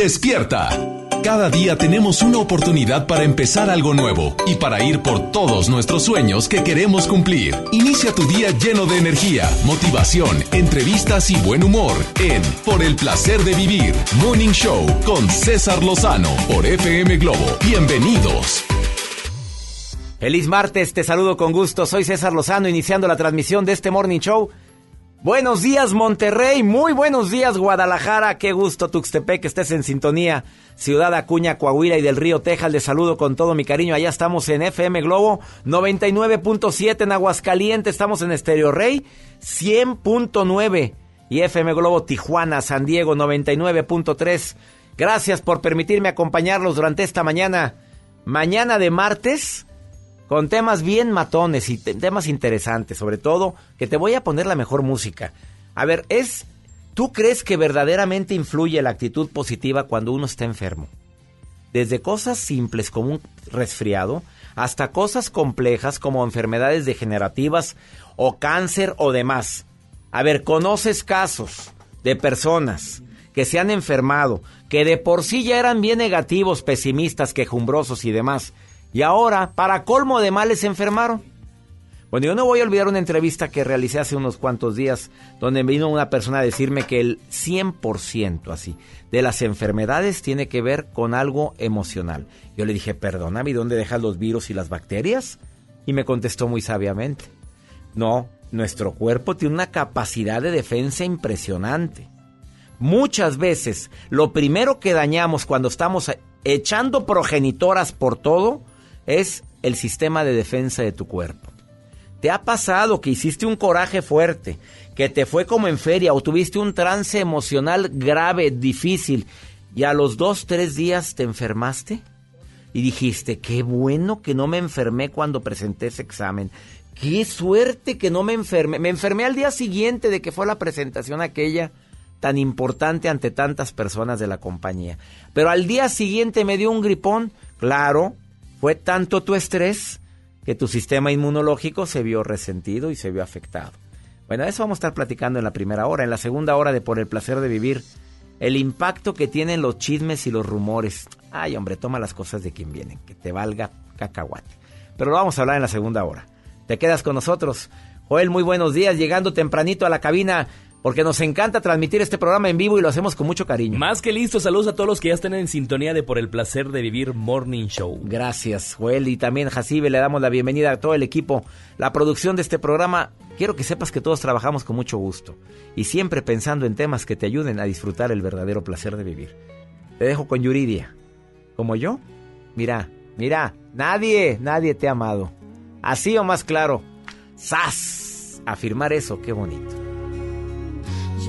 despierta. Cada día tenemos una oportunidad para empezar algo nuevo y para ir por todos nuestros sueños que queremos cumplir. Inicia tu día lleno de energía, motivación, entrevistas y buen humor en Por el placer de vivir, Morning Show con César Lozano por FM Globo. Bienvenidos. Feliz martes, te saludo con gusto. Soy César Lozano iniciando la transmisión de este Morning Show Buenos días Monterrey, muy buenos días Guadalajara, qué gusto Tuxtepec que estés en sintonía. Ciudad Acuña, Coahuila y del Río Texas, les saludo con todo mi cariño. Allá estamos en FM Globo 99.7 en Aguascalientes, estamos en Estéreo Rey 100.9 y FM Globo Tijuana, San Diego 99.3. Gracias por permitirme acompañarlos durante esta mañana, mañana de martes con temas bien matones y temas interesantes, sobre todo que te voy a poner la mejor música. A ver, es ¿tú crees que verdaderamente influye la actitud positiva cuando uno está enfermo? Desde cosas simples como un resfriado hasta cosas complejas como enfermedades degenerativas o cáncer o demás. A ver, ¿conoces casos de personas que se han enfermado, que de por sí ya eran bien negativos, pesimistas, quejumbrosos y demás? Y ahora, para colmo de males, se enfermaron. Bueno, yo no voy a olvidar una entrevista que realicé hace unos cuantos días, donde vino una persona a decirme que el 100% así de las enfermedades tiene que ver con algo emocional. Yo le dije, perdóname, ¿dónde dejas los virus y las bacterias? Y me contestó muy sabiamente, no, nuestro cuerpo tiene una capacidad de defensa impresionante. Muchas veces, lo primero que dañamos cuando estamos echando progenitoras por todo, es el sistema de defensa de tu cuerpo. ¿Te ha pasado que hiciste un coraje fuerte, que te fue como en feria o tuviste un trance emocional grave, difícil, y a los dos, tres días te enfermaste? Y dijiste, qué bueno que no me enfermé cuando presenté ese examen. Qué suerte que no me enfermé. Me enfermé al día siguiente de que fue la presentación aquella tan importante ante tantas personas de la compañía. Pero al día siguiente me dio un gripón. Claro, fue tanto tu estrés que tu sistema inmunológico se vio resentido y se vio afectado. Bueno, eso vamos a estar platicando en la primera hora. En la segunda hora de Por el placer de vivir, el impacto que tienen los chismes y los rumores. Ay, hombre, toma las cosas de quien vienen, que te valga cacahuate. Pero lo vamos a hablar en la segunda hora. Te quedas con nosotros. Joel, muy buenos días, llegando tempranito a la cabina porque nos encanta transmitir este programa en vivo y lo hacemos con mucho cariño. Más que listo, saludos a todos los que ya están en sintonía de Por el Placer de Vivir Morning Show. Gracias, Joel, y también Jacibe, le damos la bienvenida a todo el equipo. La producción de este programa, quiero que sepas que todos trabajamos con mucho gusto y siempre pensando en temas que te ayuden a disfrutar el verdadero placer de vivir. Te dejo con Yuridia. ¿Como yo? Mira, mira, nadie, nadie te ha amado. Así o más claro. ¡Sas! Afirmar eso, qué bonito.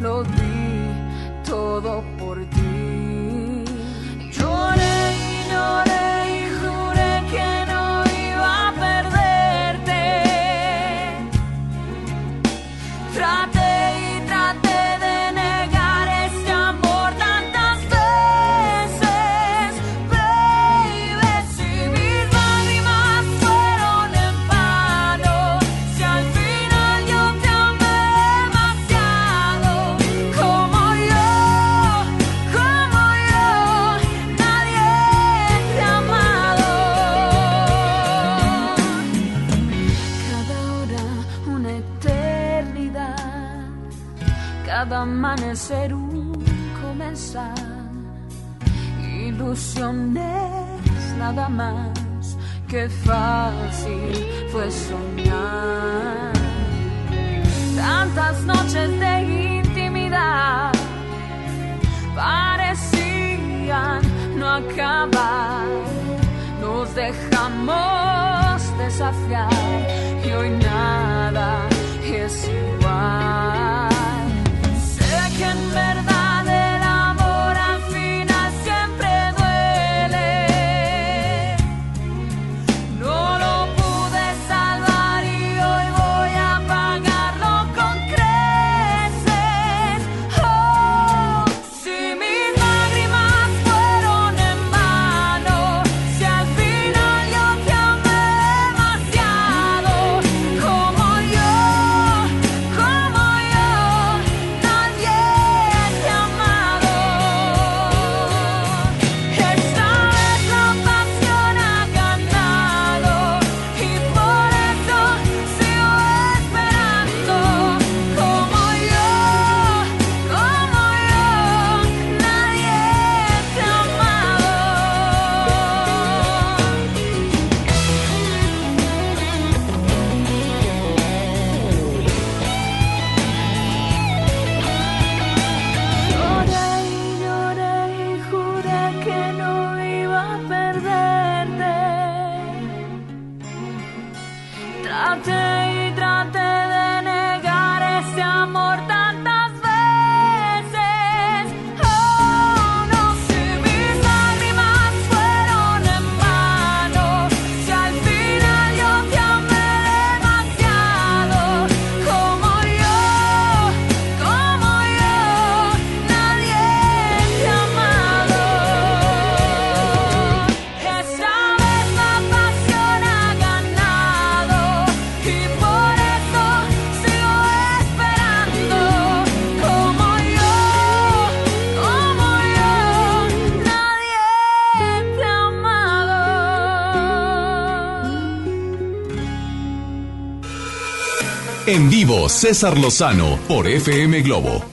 lo En vivo, César Lozano por FM Globo.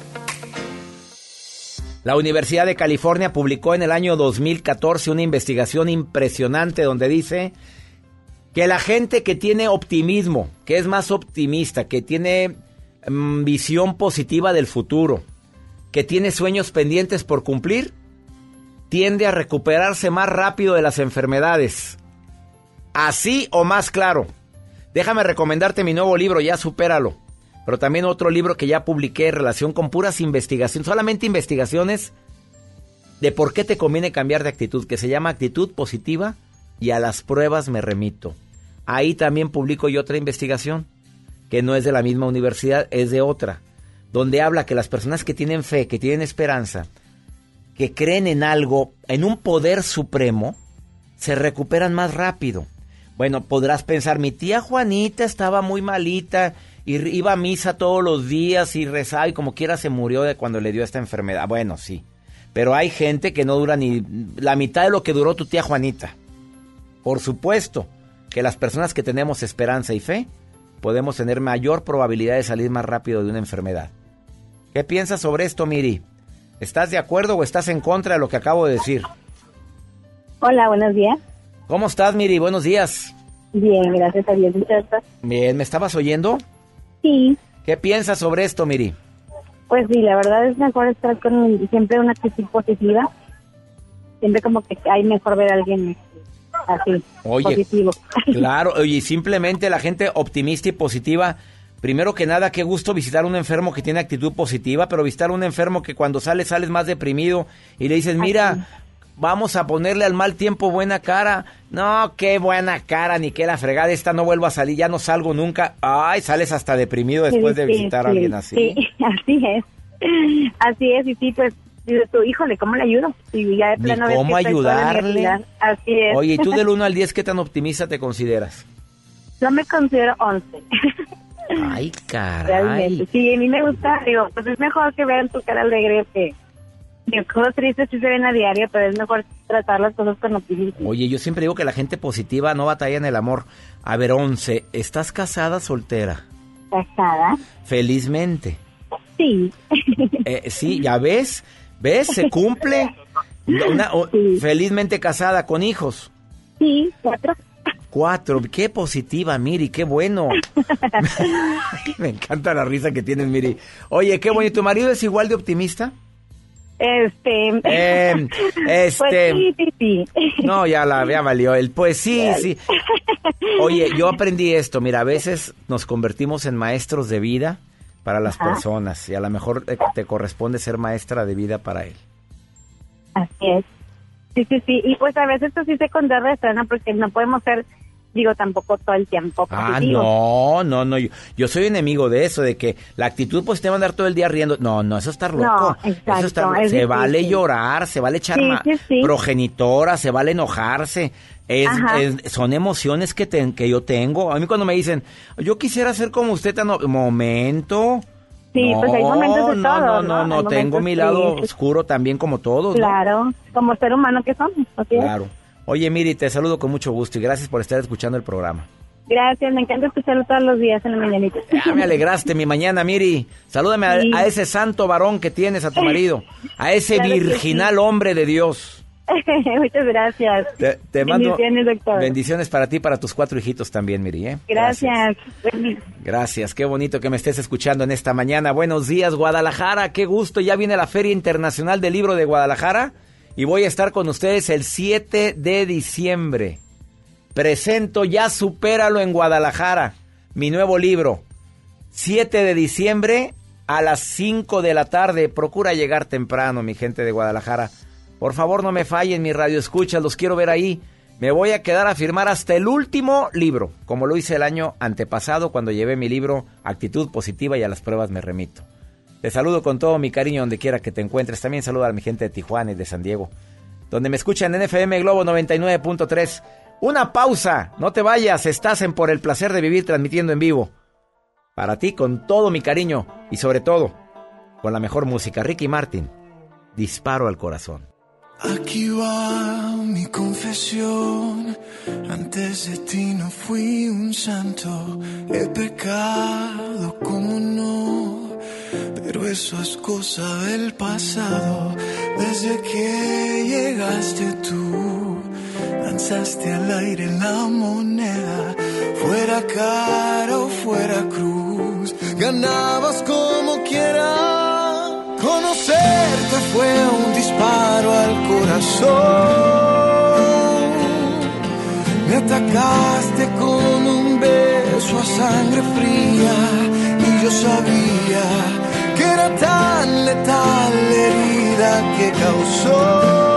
La Universidad de California publicó en el año 2014 una investigación impresionante donde dice que la gente que tiene optimismo, que es más optimista, que tiene mm, visión positiva del futuro, que tiene sueños pendientes por cumplir, tiende a recuperarse más rápido de las enfermedades. Así o más claro. Déjame recomendarte mi nuevo libro, ya supéralo pero también otro libro que ya publiqué en relación con puras investigaciones, solamente investigaciones de por qué te conviene cambiar de actitud, que se llama Actitud Positiva y a las pruebas me remito. Ahí también publico yo otra investigación, que no es de la misma universidad, es de otra, donde habla que las personas que tienen fe, que tienen esperanza, que creen en algo, en un poder supremo, se recuperan más rápido. Bueno, podrás pensar, mi tía Juanita estaba muy malita y iba a misa todos los días y rezaba y como quiera se murió de cuando le dio esta enfermedad. Bueno, sí. Pero hay gente que no dura ni la mitad de lo que duró tu tía Juanita. Por supuesto que las personas que tenemos esperanza y fe podemos tener mayor probabilidad de salir más rápido de una enfermedad. ¿Qué piensas sobre esto, Miri? ¿Estás de acuerdo o estás en contra de lo que acabo de decir? Hola, buenos días. ¿Cómo estás, Miri? Buenos días. Bien, gracias a Dios. Bien, ¿me estabas oyendo? Sí. ¿Qué piensas sobre esto, Miri? Pues sí, la verdad es mejor estar con siempre una actitud positiva. Siempre como que hay mejor ver a alguien así, positivo. Claro, oye, simplemente la gente optimista y positiva. Primero que nada, qué gusto visitar a un enfermo que tiene actitud positiva, pero visitar a un enfermo que cuando sale sales más deprimido y le dices, mira, vamos a ponerle al mal tiempo buena cara. No, qué buena cara, ni qué la fregada, esta no vuelvo a salir, ya no salgo nunca. Ay, sales hasta deprimido después de visitar a alguien así. Sí, así es. Así es, y sí, pues, tu híjole, ¿cómo le ayudo? Y ya de plano ¿Cómo ayudarle? Así es. Oye, ¿y tú del 1 al 10 qué tan optimista te consideras? Yo me considero 11. Ay, caray. Sí, a mí me gusta, digo, pues es mejor que vean tu cara alegre que cosas tristes sí se ven a diario, pero es mejor tratar las cosas con optimismo. Oye, yo siempre digo que la gente positiva no batalla en el amor. A ver, Once, ¿estás casada soltera? Casada. Felizmente. Sí. Eh, sí, ya ves, ¿ves? Se cumple. Felizmente casada, con hijos. Sí, cuatro. Cuatro, qué positiva, Miri, qué bueno. Me encanta la risa que tienes, Miri. Oye, qué bueno. ¿Y tu marido es igual de optimista? Este, em, este, pues sí, sí, sí. No, ya la ya valió el pues sí, sí. Oye, yo aprendí esto, mira, a veces nos convertimos en maestros de vida para las personas y a lo mejor te, corresponde ser maestra de vida para él. Así es. Sí, sí, sí, y pues a veces esto sí se contrarresta, Porque no podemos ser digo tampoco todo el tiempo. Ah, no, no, no, yo, soy enemigo de eso, de que la actitud pues te va a andar todo el día riendo. No, no, eso está loco. exacto, se vale llorar, se vale echar progenitora, se vale enojarse. Es, son emociones que, que yo tengo. A mí cuando me dicen, yo quisiera ser como usted, tan momento. Sí, pues hay momentos de todo. No, no, no, tengo mi lado oscuro también como todos. Claro, como ser humano que somos. claro. Oye, Miri, te saludo con mucho gusto y gracias por estar escuchando el programa. Gracias, me encanta escucharlo todos los días en la mañanita. Ya me alegraste mi mañana, Miri. Salúdame a, ese santo varón que tienes, a tu marido, a ese virginal hombre de Dios. Muchas gracias. Te, mando bendiciones, doctor. bendiciones para ti y para tus cuatro hijitos también, Miri. ¿eh? Gracias. Gracias. Qué bonito que me estés escuchando en esta mañana. Buenos días, Guadalajara. Qué gusto. Ya viene la Feria Internacional del Libro de Guadalajara y voy a estar con ustedes el 7 de diciembre. Presento ya Supéralo en Guadalajara, mi nuevo libro. 7 de diciembre a las 5 de la tarde. Procura llegar temprano, mi gente de Guadalajara. Por favor, no me fallen mi radio escucha, los quiero ver ahí. Me voy a quedar a firmar hasta el último libro, como lo hice el año antepasado cuando llevé mi libro Actitud Positiva y a las pruebas me remito. Te saludo con todo mi cariño donde quiera que te encuentres. También saludo a mi gente de Tijuana y de San Diego, donde me escuchan en FM Globo 99.3. Una pausa, no te vayas, estás en Por el placer de vivir transmitiendo en vivo. Para ti con todo mi cariño y sobre todo con la mejor música, Ricky Martin. Disparo al corazón. Aquí va mi confesión. Antes de ti no fui un santo. He pecado como no. Pero eso es cosa del pasado. Desde que llegaste tú, lanzaste al aire la moneda. Fuera cara o fuera cruz, ganabas como quieras Conocerte fue un disparo al corazón. Me atacaste con un beso a sangre fría y yo sabía que era tan letal la herida que causó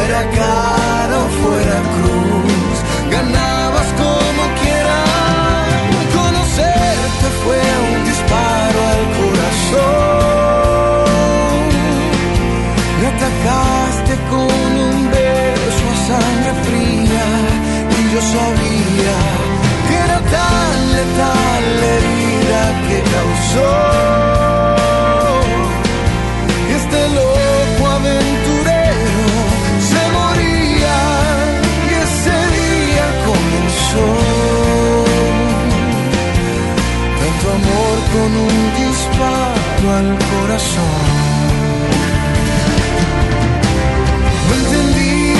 fuera cara o fuera cruz, ganabas como quieras, conocerte fue un disparo al corazón, me atacaste con un beso a sangre fría y yo sabía que era tan letal la herida que causó con un disparo al corazón. No entendí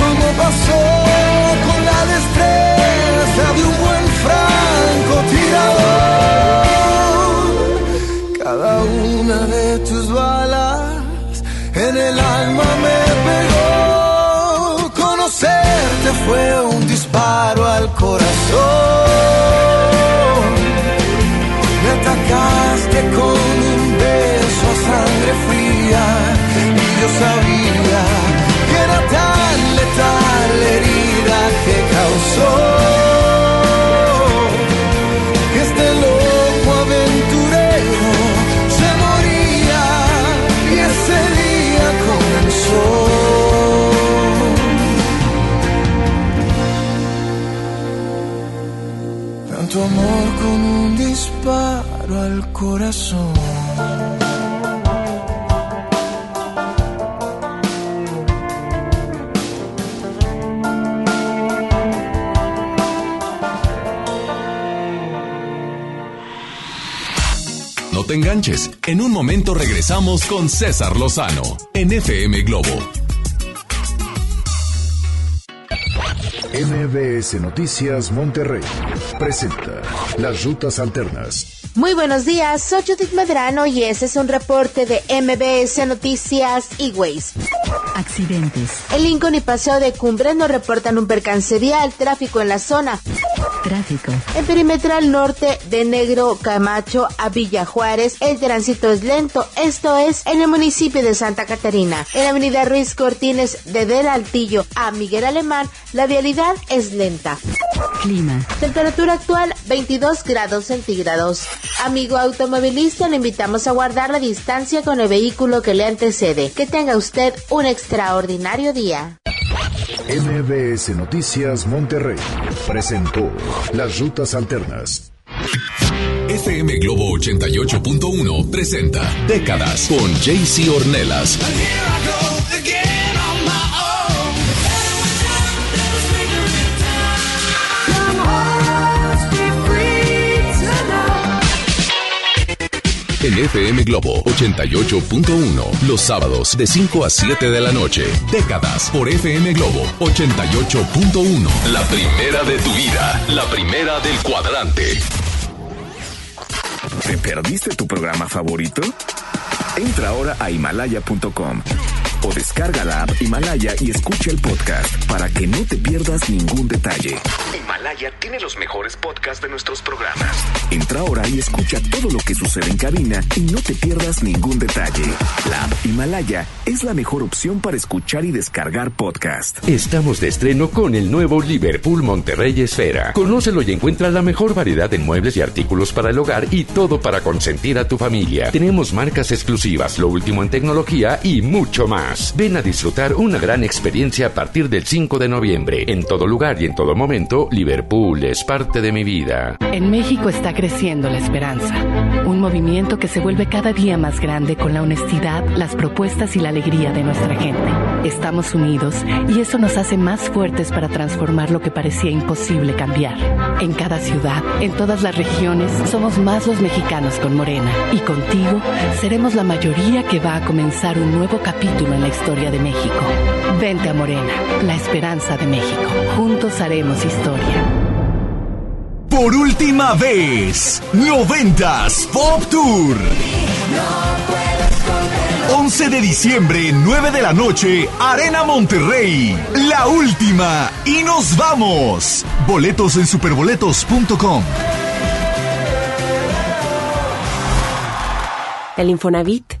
cómo pasó con la destreza de un buen francotirador. Cada una de tus balas en el alma me pegó. Conocerte fue un disparo al corazón atacaste con un beso a sangre fría y yo sabía que era tan letal la herida que causó que este loco aventurero se moría y ese día comenzó. Tanto amor disparo al corazón. No te enganches, en un momento regresamos con César Lozano en FM Globo. MBS Noticias Monterrey presenta Las Rutas Alternas. Muy buenos días, soy Judith Medrano y este es un reporte de MBS Noticias y Ways. Accidentes. El Lincoln y Paseo de Cumbre nos reportan un percance vial, tráfico en la zona. Tráfico. En perimetral norte de Negro Camacho a Villa Juárez, el tránsito es lento, esto es en el municipio de Santa Catarina. En la avenida Ruiz Cortines de Del Altillo a Miguel Alemán, la vialidad es lenta. Clima. Temperatura actual 22 grados centígrados. Amigo automovilista, le invitamos a guardar la distancia con el vehículo que le antecede. Que tenga usted un extraordinario día. MBS Noticias Monterrey presentó Las Rutas Alternas. FM Globo 88.1 presenta Décadas con JC Ornelas. En FM Globo 88.1. Los sábados de 5 a 7 de la noche. Décadas por FM Globo 88.1. La primera de tu vida. La primera del cuadrante. ¿Te perdiste tu programa favorito? Entra ahora a himalaya.com o descarga la app Himalaya y escucha el podcast para que no te pierdas ningún detalle. Himalaya tiene los mejores podcasts de nuestros programas. Entra ahora y escucha todo lo que sucede en cabina y no te pierdas ningún detalle. La app Himalaya es la mejor opción para escuchar y descargar podcast. Estamos de estreno con el nuevo Liverpool Monterrey Esfera. Conócelo y encuentra la mejor variedad de muebles y artículos para el hogar y todo para consentir a tu familia. Tenemos marcas exclusivas, lo último en tecnología y mucho más. Ven a disfrutar una gran experiencia a partir del 5 de noviembre. En todo lugar y en todo momento, Liverpool es parte de mi vida. En México está creciendo la esperanza. Un movimiento que se vuelve cada día más grande con la honestidad, las propuestas y la alegría de nuestra gente. Estamos unidos y eso nos hace más fuertes para transformar lo que parecía imposible cambiar. En cada ciudad, en todas las regiones, somos más los mexicanos con Morena. Y contigo seremos la mayoría que va a comenzar un nuevo capítulo en la historia de México. Vente a Morena, la esperanza de México. Juntos haremos historia. Por última vez, noventas Pop Tour. 11 de diciembre, 9 de la noche, Arena Monterrey. La última. Y nos vamos. Boletos en superboletos.com. El Infonavit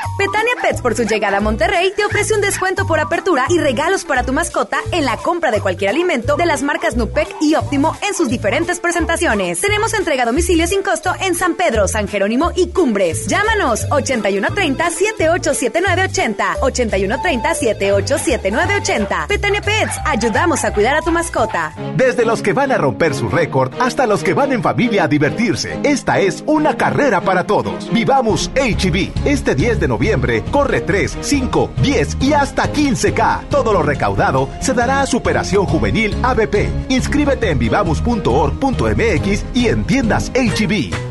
Betania Pets por su llegada a Monterrey te ofrece un descuento por apertura y regalos para tu mascota en la compra de cualquier alimento de las marcas Nupec y Óptimo en sus diferentes presentaciones. Tenemos entrega a domicilio sin costo en San Pedro, San Jerónimo y Cumbres. Llámanos 8130-787980. 8130-787980. Betania Pets, ayudamos a cuidar a tu mascota. Desde los que van a romper su récord hasta los que van en familia a divertirse. Esta es una carrera para todos. Vivamos HB. Este 10 de noviembre corre 3, 5, 10 y hasta 15K. Todo lo recaudado se dará a Superación Juvenil ABP. Inscríbete en vivamos.org.mx y en tiendas HB.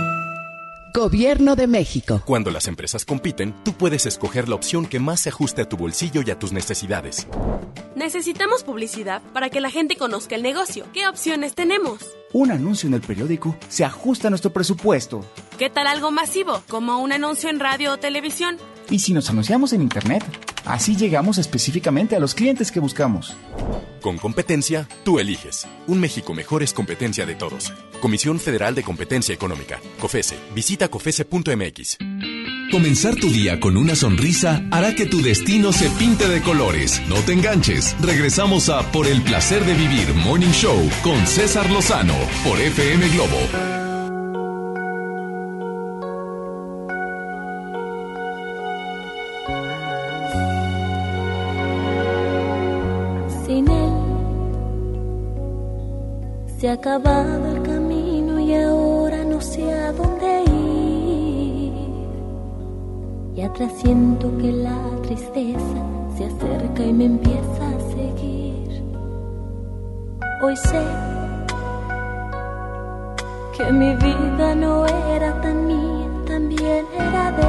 Gobierno de México. Cuando las empresas compiten, tú puedes escoger la opción que más se ajuste a tu bolsillo y a tus necesidades. Necesitamos publicidad para que la gente conozca el negocio. ¿Qué opciones tenemos? Un anuncio en el periódico se ajusta a nuestro presupuesto. ¿Qué tal algo masivo, como un anuncio en radio o televisión? ¿Y si nos anunciamos en Internet? Así llegamos específicamente a los clientes que buscamos. Con competencia, tú eliges. Un México mejor es competencia de todos. Comisión Federal de Competencia Económica. COFESE. Visita COFESE.mx. Comenzar tu día con una sonrisa hará que tu destino se pinte de colores. No te enganches. Regresamos a Por el placer de vivir Morning Show con César Lozano por FM Globo. Acabado el camino y ahora no sé a dónde ir. Y atrás siento que la tristeza se acerca y me empieza a seguir. Hoy sé que mi vida no era tan mía, también era de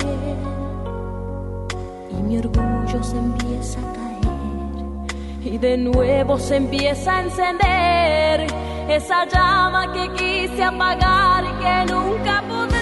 él. Y mi orgullo se empieza a caer y de nuevo se empieza a encender esa llama que quise apagar y que nunca podré.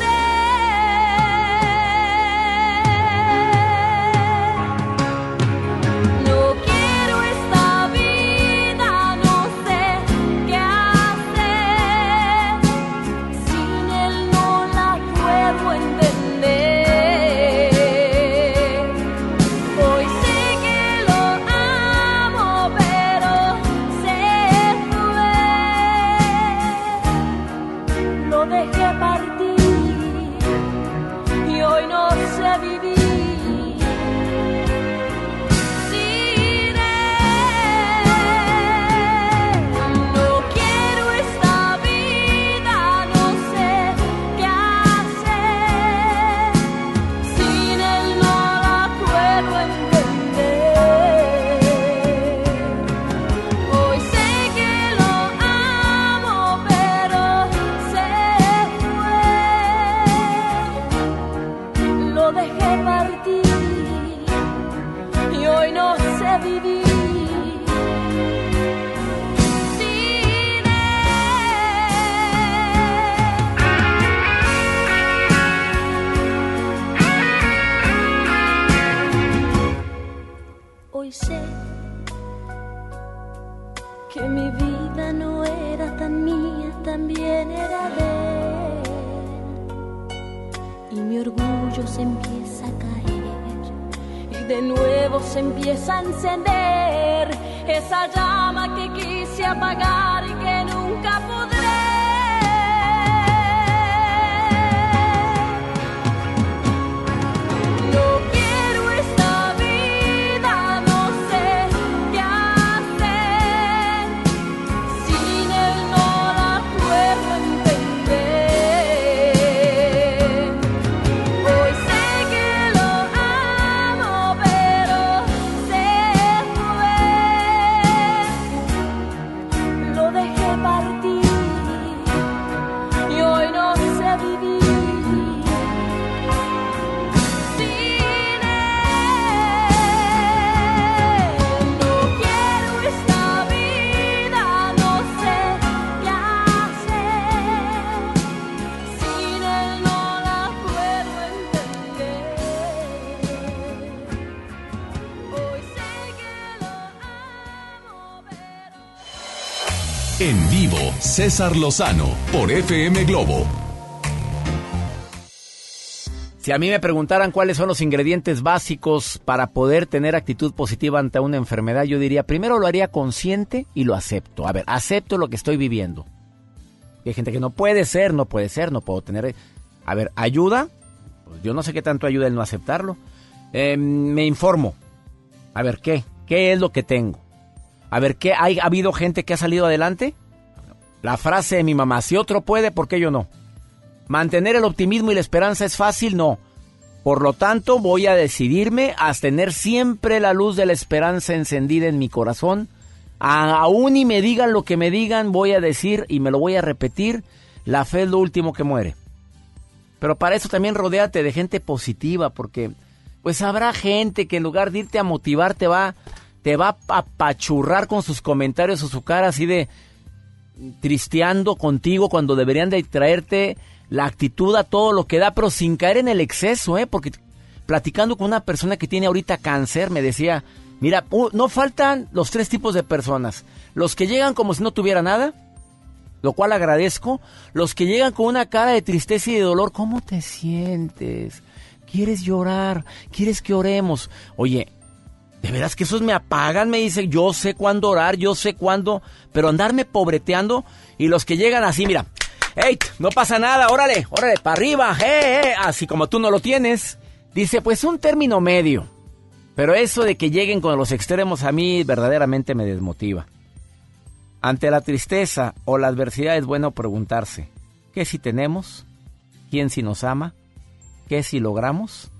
César Lozano por FM Globo. Si a mí me preguntaran cuáles son los ingredientes básicos para poder tener actitud positiva ante una enfermedad, yo diría, primero lo haría consciente y lo acepto. A ver, acepto lo que estoy viviendo. hay gente que no puede ser, no puede ser, no puedo tener... A ver, ¿ayuda? Pues yo no sé qué tanto ayuda el no aceptarlo. Eh, me informo. A ver, ¿qué? ¿Qué es lo que tengo? A ver, ¿qué ha habido gente que ha salido adelante? La frase de mi mamá, si otro puede, ¿por qué yo no? Mantener el optimismo y la esperanza es fácil, no. Por lo tanto, voy a decidirme a tener siempre la luz de la esperanza encendida en mi corazón. aún y me digan lo que me digan, voy a decir y me lo voy a repetir, la fe es lo último que muere. Pero para eso también rodéate de gente positiva, porque pues habrá gente que en lugar de irte a motivar te va te va a apachurrar con sus comentarios o su cara así de tristeando contigo cuando deberían de traerte la actitud a todo lo que da, pero sin caer en el exceso, ¿eh? Porque platicando con una persona que tiene ahorita cáncer, me decía, mira, no faltan los tres tipos de personas. Los que llegan como si no tuviera nada, lo cual agradezco. Los que llegan con una cara de tristeza y de dolor, ¿cómo te sientes? ¿Quieres llorar? ¿Quieres que oremos? Oye, de veras que esos me apagan, me dice, yo sé cuándo orar, yo sé cuándo, pero andarme pobreteando y los que llegan así, mira, hey, no pasa nada, órale, órale, para arriba, eh, eh, así como tú no lo tienes. Dice, pues un término medio. Pero eso de que lleguen con los extremos a mí verdaderamente me desmotiva. Ante la tristeza o la adversidad es bueno preguntarse, ¿qué si tenemos? ¿Quién si nos ama? ¿Qué si logramos?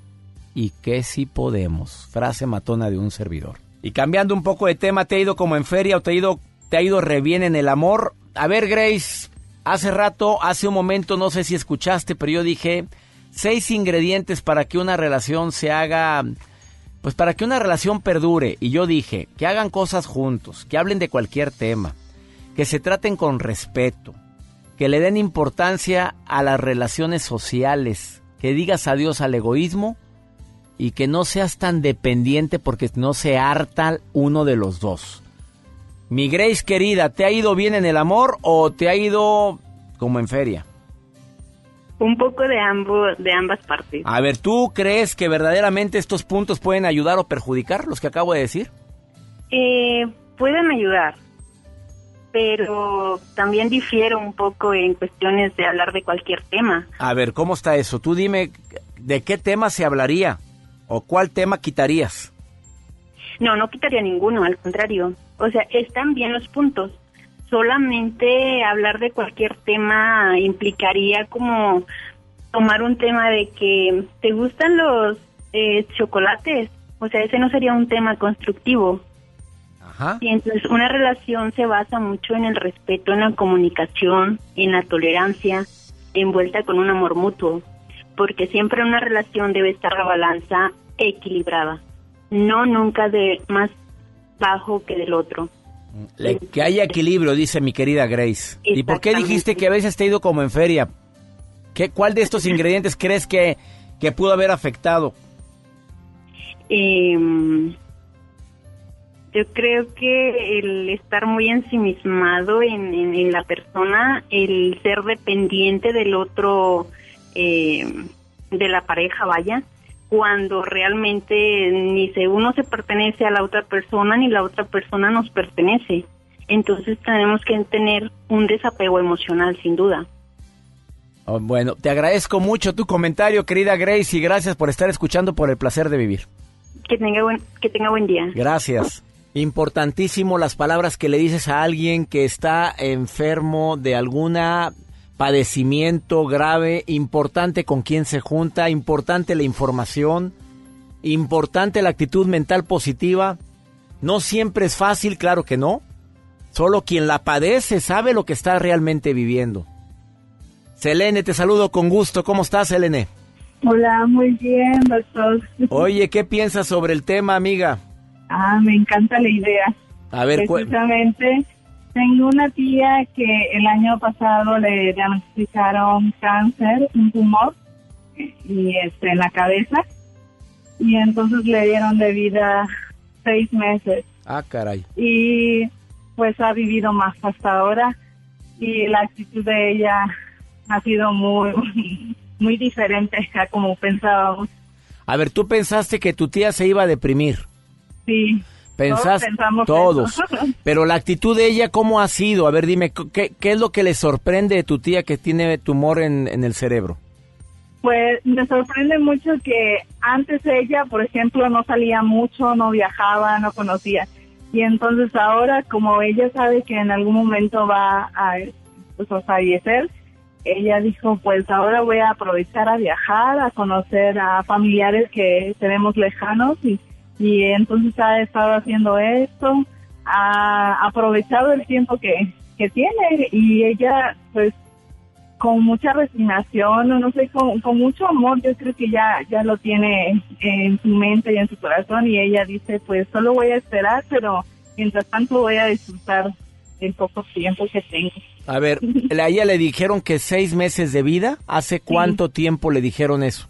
Y que si podemos. Frase matona de un servidor. Y cambiando un poco de tema, ¿te ha ido como en feria o te ha ido, te ha ido re bien en el amor? A ver, Grace, hace rato, hace un momento, no sé si escuchaste, pero yo dije seis ingredientes para que una relación se haga, pues para que una relación perdure. Y yo dije que hagan cosas juntos, que hablen de cualquier tema, que se traten con respeto, que le den importancia a las relaciones sociales, que digas adiós al egoísmo y que no seas tan dependiente porque no se harta uno de los dos. Mi Grace querida, ¿te ha ido bien en el amor o te ha ido como en feria? Un poco de, ambos, de ambas partes. A ver, ¿tú crees que verdaderamente estos puntos pueden ayudar o perjudicar los que acabo de decir? Eh, pueden ayudar, pero también difiero un poco en cuestiones de hablar de cualquier tema. A ver, ¿cómo está eso? Tú dime, ¿de qué tema se hablaría? ¿O cuál tema quitarías? No, no quitaría ninguno, al contrario. O sea, están bien los puntos. Solamente hablar de cualquier tema implicaría como tomar un tema de que te gustan los eh, chocolates. O sea, ese no sería un tema constructivo. Ajá. Y entonces una relación se basa mucho en el respeto, en la comunicación, en la tolerancia, envuelta con un amor mutuo porque siempre una relación debe estar a balanza equilibrada, no nunca de más bajo que del otro. que haya equilibrio, dice mi querida Grace. ¿Y por qué dijiste que a veces te ha ido como en feria? ¿Qué, ¿Cuál de estos ingredientes crees que, que pudo haber afectado? Em, Yo creo que el estar muy ensimismado en, en, en la persona, el ser dependiente del otro, eh, de la pareja, vaya, cuando realmente ni se uno se pertenece a la otra persona ni la otra persona nos pertenece. Entonces tenemos que tener un desapego emocional, sin duda. Oh, bueno, te agradezco mucho tu comentario, querida Grace, y gracias por estar escuchando por el placer de vivir. Que tenga buen, que tenga buen día. Gracias. Importantísimo las palabras que le dices a alguien que está enfermo de alguna padecimiento grave, importante con quién se junta, importante la información, importante la actitud mental positiva. No siempre es fácil, claro que no. Solo quien la padece sabe lo que está realmente viviendo. Selene, te saludo con gusto. ¿Cómo estás, Selene? Hola, muy bien, doctor. Oye, ¿qué piensas sobre el tema, amiga? Ah, me encanta la idea. A ver, Precisamente, tengo una tía que el año pasado le diagnosticaron cáncer, un tumor, y este, en la cabeza, y entonces le dieron de vida seis meses. Ah, caray. y pues ha vivido más hasta ahora y la actitud de ella ha sido muy muy diferente a como pensábamos. A ver, tú pensaste que tu tía se iba a deprimir. Sí. Pensaste todos. Pero la actitud de ella, ¿cómo ha sido? A ver, dime, ¿qué, qué es lo que le sorprende de tu tía que tiene tumor en, en el cerebro? Pues me sorprende mucho que antes ella, por ejemplo, no salía mucho, no viajaba, no conocía. Y entonces ahora, como ella sabe que en algún momento va a, pues, a fallecer, ella dijo, pues ahora voy a aprovechar a viajar, a conocer a familiares que tenemos lejanos y, y entonces ha estado haciendo esto, ha aprovechado el tiempo que, que tiene y ella pues con mucha resignación, o no sé, con, con mucho amor, yo creo que ya, ya lo tiene en su mente y en su corazón y ella dice, pues solo voy a esperar, pero mientras tanto voy a disfrutar el poco tiempo que tengo. A ver, a ella le dijeron que seis meses de vida. ¿Hace cuánto tiempo le dijeron eso?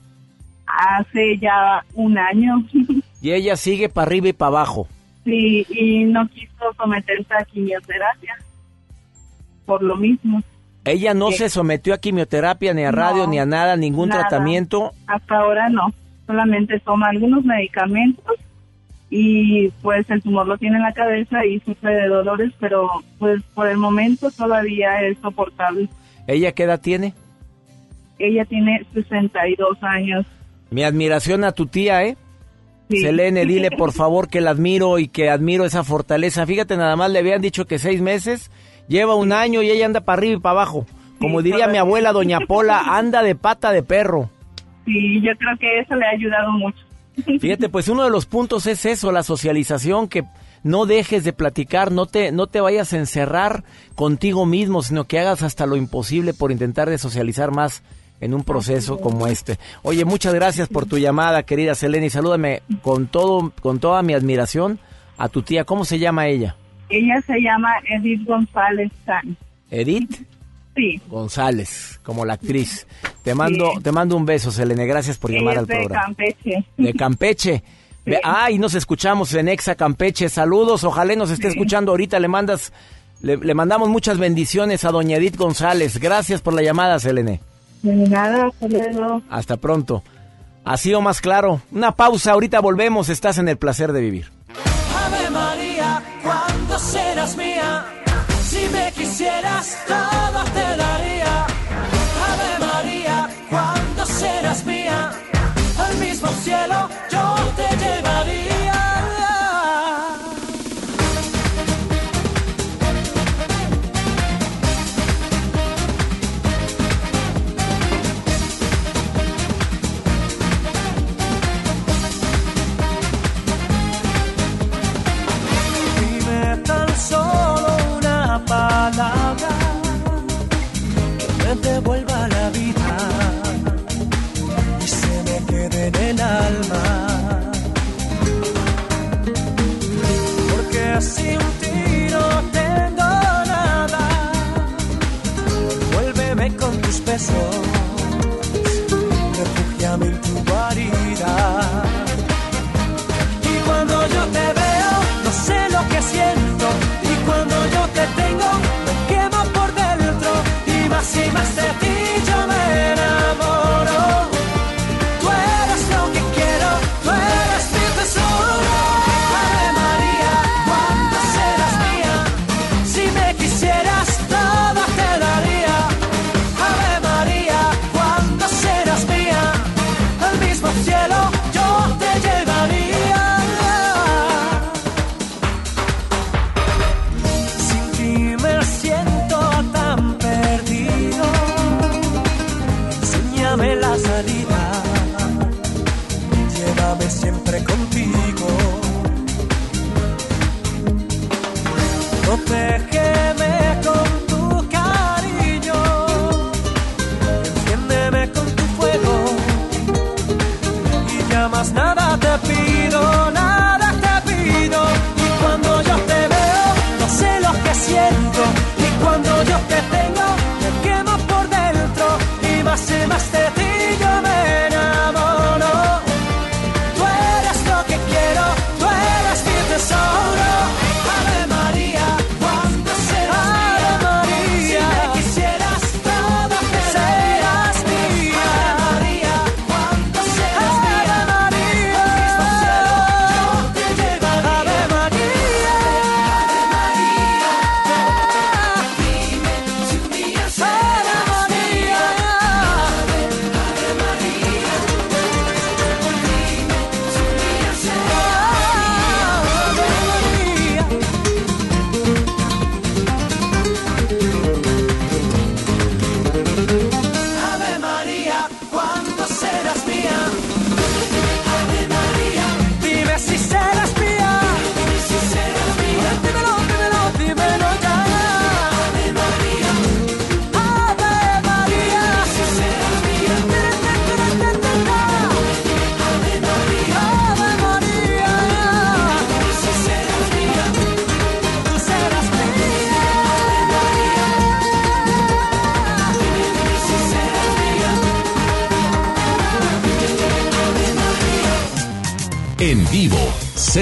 Hace ya un año, Y ella sigue para arriba y para abajo. sí, y no quiso someterse a quimioterapia por lo mismo. Ella no Sí. se sometió a quimioterapia, ni a radio, No, ni a nada, ningún nada. tratamiento. Hasta ahora no, solamente toma algunos medicamentos y pues el tumor lo tiene en la cabeza y sufre de dolores, pero pues por el momento todavía es soportable. ¿Ella qué edad tiene? Ella tiene 62 años. Mi admiración a tu tía, ¿eh? Selene, dile por favor que la admiro y que admiro esa fortaleza. Fíjate, nada más le habían dicho que seis meses, lleva un año y ella anda para arriba y para abajo. Como Sí, diría mi abuela, doña Pola, anda de pata de perro. Sí, yo creo que eso le ha ayudado mucho. Fíjate, pues uno de los puntos es eso, la socialización, que no dejes de platicar, no te, no te vayas a encerrar contigo mismo, sino que hagas hasta lo imposible por intentar de socializar más en un proceso como este. Oye, muchas gracias por tu llamada, querida Selena, y salúdame con todo, con toda mi admiración a tu tía. ¿Cómo se llama ella? Ella se llama Edith González San. Edith Sí, González, como la actriz. Te mando, te mando un beso, Selene. Gracias por llamar al es de programa. Campeche. De Campeche. Ay, nos escuchamos en Exa Campeche. Saludos, ojalá nos esté escuchando ahorita. Le mandas, le, le mandamos muchas bendiciones a doña Edith González. Gracias por la llamada, Selene. De nada, hasta luego. Hasta pronto. Así o más claro. Una pausa, ahorita volvemos. Estás en el placer de vivir. Ave María, ¿cuándo serás mía? Si me quisieras, todo te daría. Ave María, ¿cuándo serás mía? Al mismo cielo besos, refúgiame en tu guarida.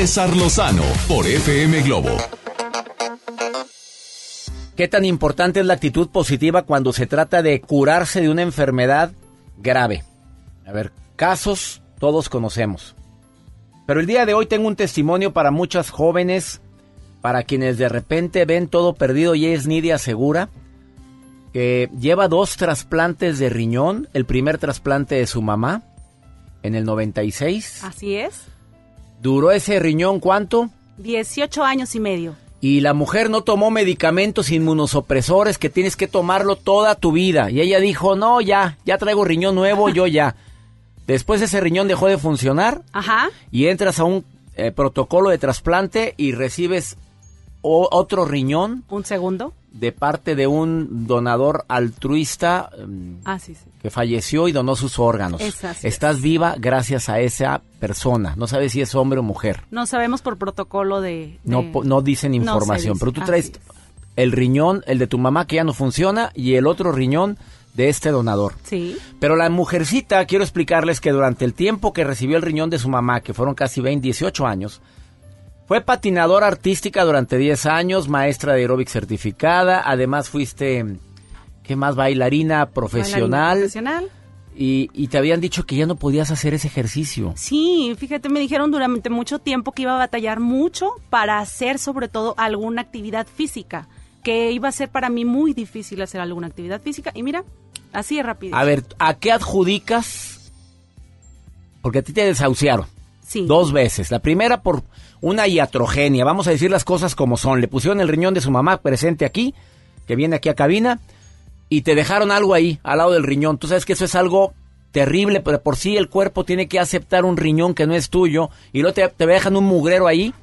César Lozano por FM Globo. ¿Qué tan importante es la actitud positiva cuando se trata de curarse de una enfermedad grave? A ver, casos todos conocemos. Pero el día de hoy tengo un testimonio para muchas jóvenes, para quienes de repente ven todo perdido y es Nidia Segura, que lleva dos trasplantes de riñón, el primer trasplante de su mamá en el 96. Así es. ¿Duró ese riñón cuánto? 18 años y medio. Y la mujer no tomó medicamentos inmunosupresores que tienes que tomarlo toda tu vida. Y ella dijo, no, ya, ya traigo riñón nuevo, yo ya. Después ese riñón dejó de funcionar Ajá. y entras a un eh, protocolo de trasplante y recibes o- otro riñón Un segundo. de parte de un donador altruista mm, Ah, sí, sí. que falleció y donó sus órganos. Estás viva gracias a esa persona. No sabes si es hombre o mujer. No sabemos por protocolo de... No, de- no dicen No información, dice. pero tú traes es. el riñón, el de tu mamá que ya no funciona y el otro riñón de este donador. Sí. Pero la mujercita, quiero explicarles que durante el tiempo que recibió el riñón de su mamá, que fueron casi 20, 18 años, fue patinadora artística durante 10 años, maestra de aeróbic certificada, además fuiste, ¿qué más? Bailarina profesional. Bailarina profesional. Y, y te habían dicho que ya no podías hacer ese ejercicio. Sí, fíjate, me dijeron durante mucho tiempo que iba a batallar mucho para hacer sobre todo alguna actividad física, que iba a ser para mí muy difícil hacer alguna actividad física. Y mira, así de rápido. A ver, ¿a qué adjudicas? Porque a ti te desahuciaron. Sí. Dos veces. La primera por una iatrogenia. Vamos a decir las cosas como son. Le pusieron el riñón de su mamá presente aquí, que viene aquí a cabina, y te dejaron algo ahí, al lado del riñón. Tú sabes que eso es algo terrible, pero por sí el cuerpo tiene que aceptar un riñón que no es tuyo, y luego te, te dejan un mugrero ahí,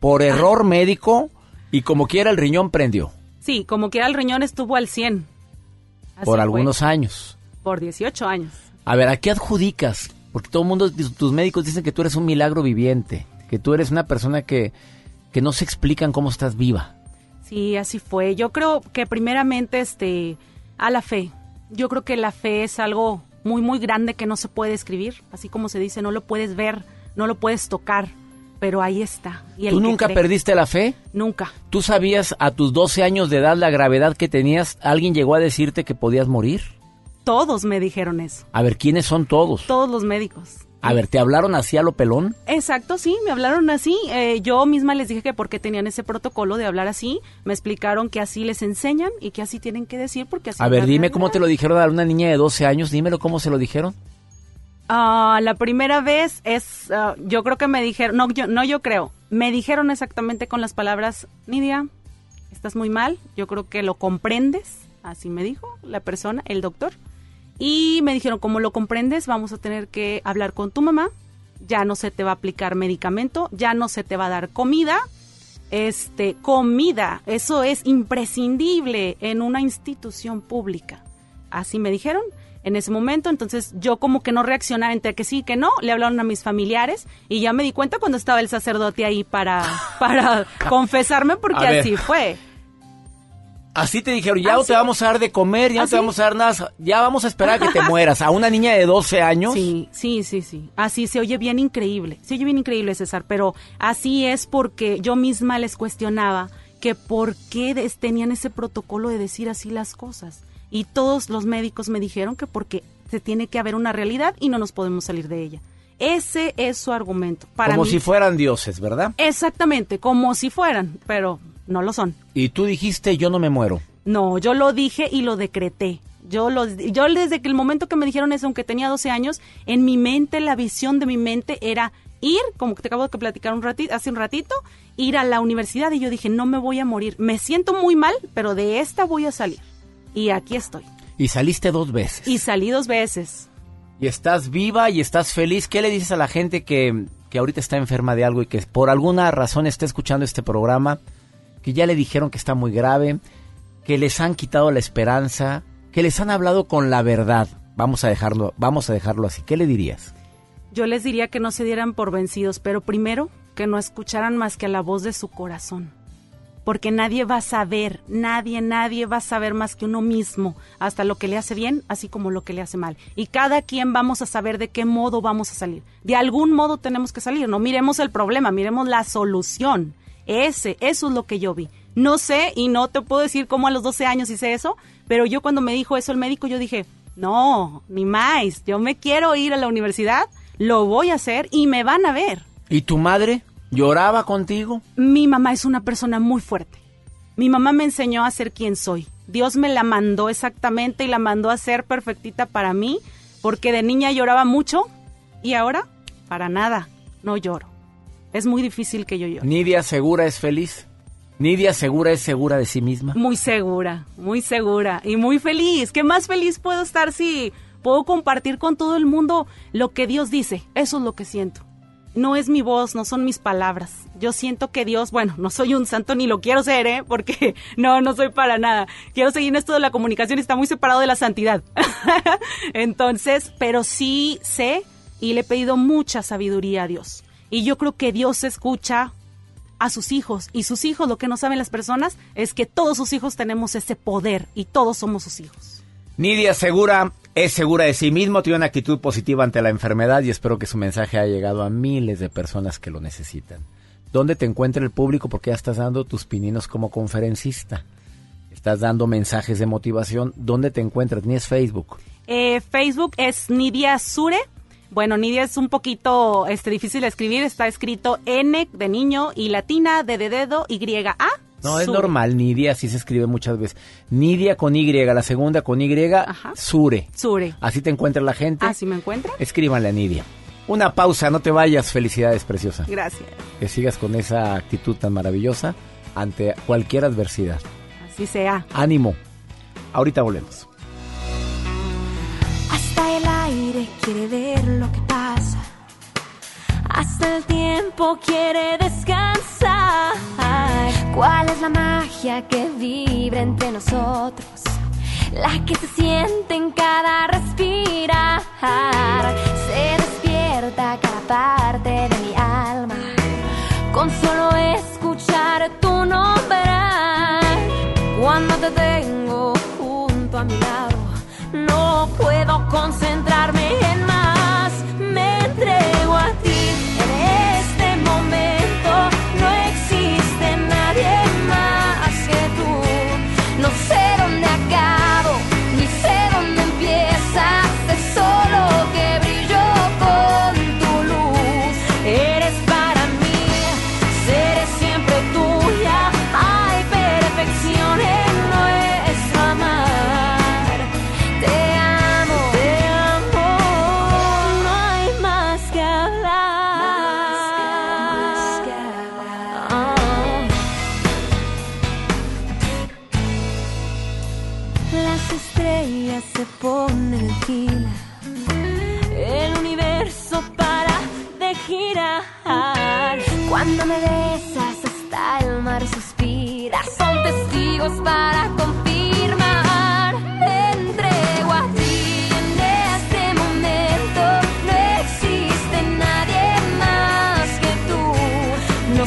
por error médico, y como quiera el riñón prendió. Sí, como quiera el riñón estuvo al 100. Así por fue. algunos años. Por 18 años. A ver, ¿a qué adjudicas? Porque todo el mundo, tus médicos dicen que tú eres un milagro viviente, que tú eres una persona que, que no se explican cómo estás viva. Sí, así fue. Yo creo que primeramente este a la fe. Yo creo que la fe es algo muy muy grande que no se puede escribir, así como se dice, no lo puedes ver, no lo puedes tocar, pero ahí está. Y el ¿Tú nunca cree- perdiste la fe? Nunca. ¿Tú sabías a tus 12 años de edad la gravedad que tenías? ¿Alguien llegó a decirte que podías morir? Todos me dijeron eso, A ver, ¿quiénes son todos? todos los médicos. A ver, ¿te hablaron así a lo pelón? Exacto, sí, me hablaron así. Eh, yo misma les dije que por qué tenían ese protocolo de hablar así. Me explicaron que así les enseñan y que así tienen que decir porque así A ver, dime cómo te lo dijeron a una niña de 12 años. Dímelo cómo se lo dijeron. Ah, la primera vez es, ah, yo creo que me dijeron, no yo, no yo creo, me dijeron exactamente con las palabras, Nidia, estás muy mal, yo creo que lo comprendes, así me dijo la persona, el doctor, y me dijeron, como lo comprendes, vamos a tener que hablar con tu mamá, ya no se te va a aplicar medicamento, ya no se te va a dar comida. Este, comida, eso es imprescindible en una institución pública. Así me dijeron en ese momento, entonces yo como que no reaccionaba entre que sí y que no, le hablaron a mis familiares y ya me di cuenta cuando estaba el sacerdote ahí para, para confesarme porque así fue. Así te dijeron, ya Ah, no te vamos a dar de comer, ya no ¿Ah, te sí? vamos a dar nada, ya vamos a esperar a que te mueras. A una niña de 12 años. Sí, sí, sí, sí. Así se oye bien increíble. Se oye bien increíble, César, pero así es porque yo misma les cuestionaba que por qué des- tenían ese protocolo de decir así las cosas. Y todos los médicos me dijeron que porque se tiene que haber una realidad y no nos podemos salir de ella. Ese es su argumento. Para como mí- si fueran dioses, ¿verdad? Exactamente, como si fueran, pero no lo son. Y tú dijiste, yo no me muero. No, yo lo dije y lo decreté. Yo, lo, yo desde que el momento que me dijeron eso, aunque tenía 12 años, en mi mente, la visión de mi mente era ir, como que te acabo de platicar un ratito, hace un ratito, ir a la universidad y yo dije, no me voy a morir. Me siento muy mal, pero de esta voy a salir. Y aquí estoy. Y saliste dos veces. Y salí dos veces. Y estás viva y estás feliz. ¿Qué le dices a la gente que, que ahorita está enferma de algo y que por alguna razón está escuchando este programa? Que ya le dijeron que está muy grave, que les han quitado la esperanza, que les han hablado con la verdad. Vamos a dejarlo, vamos a dejarlo así. ¿Qué le dirías? Yo les diría que no se dieran por vencidos, pero primero que no escucharan más que a la voz de su corazón. Porque nadie va a saber, nadie, nadie va a saber más que uno mismo, hasta lo que le hace bien, así como lo que le hace mal. Y cada quien vamos a saber de qué modo vamos a salir. De algún modo tenemos que salir, no miremos el problema, miremos la solución. Ese, eso es lo que yo vi. No sé y no te puedo decir cómo a los 12 años hice eso, pero yo cuando me dijo eso el médico, yo dije, no, ni más, yo me quiero ir a la universidad, lo voy a hacer y me van a ver. ¿Y tu madre lloraba contigo? Mi mamá es una persona muy fuerte. Mi mamá me enseñó a ser quien soy. Dios me la mandó exactamente y la mandó a ser perfectita para mí, porque de niña lloraba mucho y ahora, para nada, no lloro. Es muy difícil que yo llore. Nidia Segura es feliz. Nidia Segura es segura de sí misma. Muy segura, muy segura y muy feliz. ¿Qué más feliz puedo estar si puedo compartir con todo el mundo lo que Dios dice? Eso es lo que siento. No es mi voz, no son mis palabras. Yo siento que Dios, bueno, no soy un santo ni lo quiero ser, ¿eh? Porque no, no soy para nada. Quiero seguir en esto de la comunicación, está muy separado de la santidad. Entonces, pero sí sé y le he pedido mucha sabiduría a Dios. Y yo creo que Dios escucha a sus hijos. Y sus hijos, lo que no saben las personas, es que todos sus hijos tenemos ese poder y todos somos sus hijos. Nidia Segura es segura de sí mismo, tiene una actitud positiva ante la enfermedad y espero que su mensaje haya llegado a miles de personas que lo necesitan. ¿Dónde te encuentra el público? Porque ya estás dando tus pininos como conferencista. Estás dando mensajes de motivación. ¿Dónde te encuentras? Ni es Facebook. Eh, Facebook es Nidia Sure. Bueno, Nidia es un poquito este, difícil de escribir. Está escrito N de niño y latina, D de dedo, Y A. No, es Sure. normal, Nidia, así se escribe muchas veces. Nidia con Y, la segunda con Y, Sure. Sure. Así te encuentra la gente. ¿Así me encuentra? Escríbanle a Nidia. Una pausa, no te vayas. Felicidades, preciosa. Gracias. Que sigas con esa actitud tan maravillosa ante cualquier adversidad. Así sea. Ánimo. Ahorita volvemos. Quiere ver lo que pasa. Hasta el tiempo quiere descansar. ¿Cuál es la magia que vibra entre nosotros? La que se siente en cada respirar. Se despierta cada parte de mi alma. Con solo escuchar tu nombre. Cuando te tengo puedo concentrarme Cuando me besas hasta el mar suspira, son testigos para confirmar. Te entrego a ti en este momento. No existe nadie más que tú. No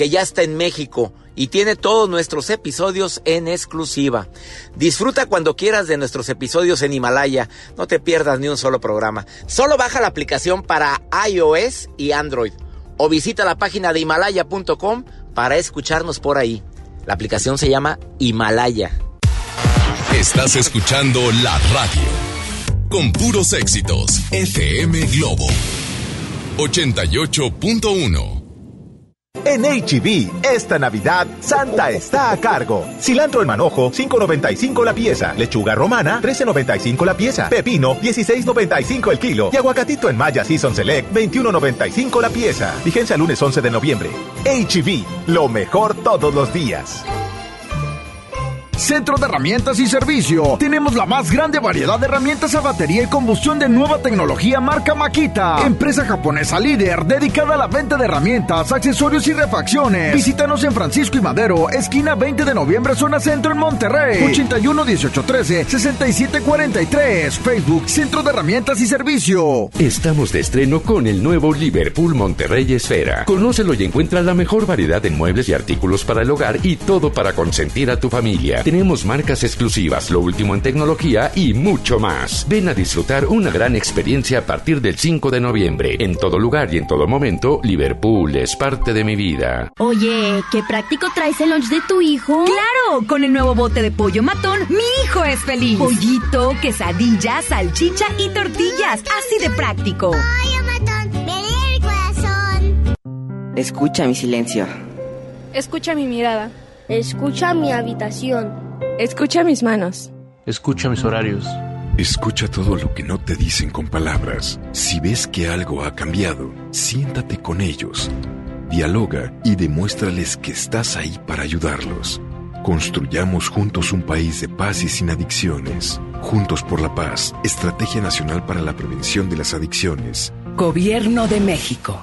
que ya está en México y tiene todos nuestros episodios en exclusiva. Disfruta cuando quieras de nuestros episodios en Himalaya. No te pierdas ni un solo programa. Solo baja la aplicación para iOS y Android o visita la página de himalaya.com para escucharnos por ahí. La aplicación se llama Himalaya. Estás escuchando la radio con puros éxitos. FM Globo 88.1. En HB, esta Navidad, Santa está a cargo. Cilantro en manojo, 5.95 la pieza. Lechuga romana, 13.95 la pieza. Pepino, 16.95 el kilo. Y aguacatito en Maya Season Select, 21.95 la pieza. Vigencia lunes 11 de noviembre. HB, lo mejor todos los días. Centro de Herramientas y Servicio. Tenemos la más grande variedad de herramientas a batería y combustión de nueva tecnología marca Makita. Empresa japonesa líder dedicada a la venta de herramientas, accesorios y refacciones. Visítanos en Francisco y Madero, esquina 20 de noviembre, zona centro en Monterrey. 81 18 13 67 43. Facebook Centro de Herramientas y Servicio. Estamos de estreno con el nuevo Liverpool Monterrey Esfera. Conócelo y encuentra la mejor variedad de muebles y artículos para el hogar y todo para consentir a tu familia. Tenemos marcas exclusivas, lo último en tecnología y mucho más. Ven a disfrutar una gran experiencia a partir del 5 de noviembre. En todo lugar y en todo momento, Liverpool es parte de mi vida. Oye, qué práctico traes el lunch de tu hijo. Claro, con el nuevo bote de pollo matón, mi hijo es feliz. Pollito, quesadilla, salchicha y tortillas. Así de práctico. Pollo matón, el corazón. Escucha mi silencio. Escucha mi mirada. Escucha mi habitación. Escucha mis manos. Escucha mis horarios. Escucha todo lo que no te dicen con palabras. Si ves que algo ha cambiado, siéntate con ellos. Dialoga y demuéstrales que estás ahí para ayudarlos. Construyamos juntos un país de paz y sin adicciones. Juntos por la paz, Estrategia Nacional para la Prevención de las Adicciones. Gobierno de México.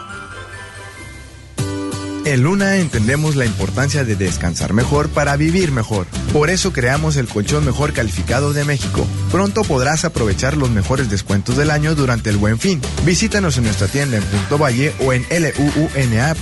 En Luna entendemos la importancia de descansar mejor para vivir mejor. Por eso creamos el colchón mejor calificado de México. Pronto podrás aprovechar los mejores descuentos del año durante el Buen Fin. Visítanos en nuestra tienda en Punto Valle o en luuna.mx.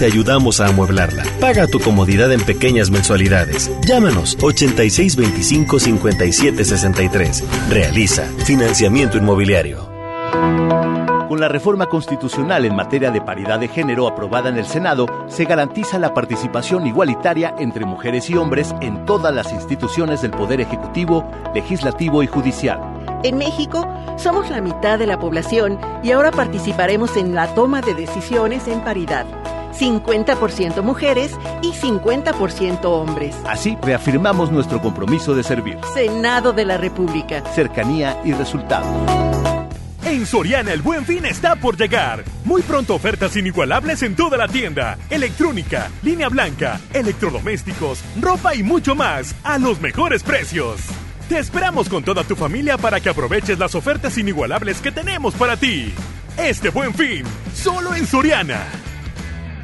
te ayudamos a amueblarla. Paga tu comodidad en pequeñas mensualidades. Llámanos 8625-5763. Realiza financiamiento inmobiliario. Con la reforma constitucional en materia de paridad de género aprobada en el Senado, se garantiza la participación igualitaria entre mujeres y hombres en todas las instituciones del Poder Ejecutivo, Legislativo y Judicial. En México somos la mitad de la población y ahora participaremos en la toma de decisiones en paridad. 50% mujeres y 50% hombres. Así reafirmamos nuestro compromiso de servir. Senado de la República. Cercanía y resultados. En Soriana el buen fin está por llegar. Muy pronto ofertas inigualables en toda la tienda. Electrónica, línea blanca, electrodomésticos, ropa y mucho más a los mejores precios. Te esperamos con toda tu familia para que aproveches las ofertas inigualables que tenemos para ti. Este buen fin, solo en Soriana.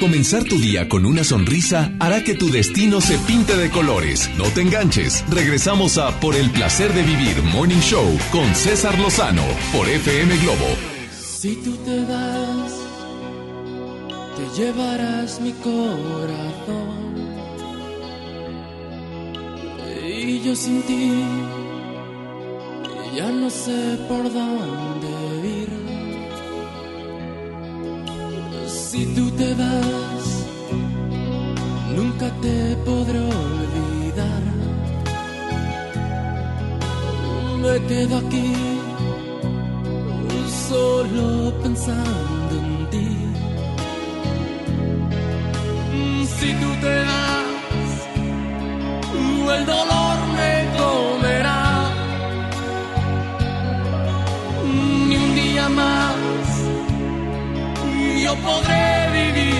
Comenzar tu día con una sonrisa hará que tu destino se pinte de colores. No te enganches. Regresamos a Por el placer de vivir Morning Show con César Lozano por FM Globo. Si tú te vas, te llevarás mi corazón. Y yo sin ti, ya no sé por dónde Si tú te vas, nunca te podré olvidar. Me quedo aquí, solo pensando en ti. Si tú te vas, el dolor yo podré vivir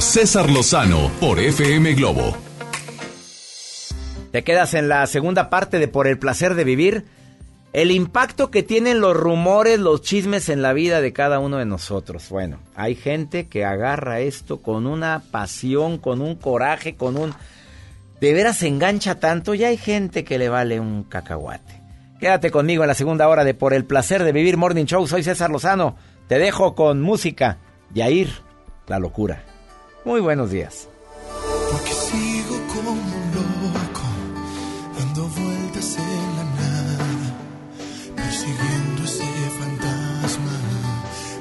César Lozano por FM Globo. Te quedas en la segunda parte de Por el placer de vivir. El impacto que tienen los rumores, los chismes en la vida de cada uno de nosotros. Bueno, hay gente que agarra esto con una pasión, con un coraje, con un... De veras se engancha tanto y hay gente que le vale un cacahuate. Quédate conmigo en la segunda hora de Por el placer de vivir Morning Show. Soy César Lozano. Te dejo con música. Yair, la locura. Muy buenos días. Porque sigo como un loco, dando vueltas en la nada, persiguiendo ese fantasma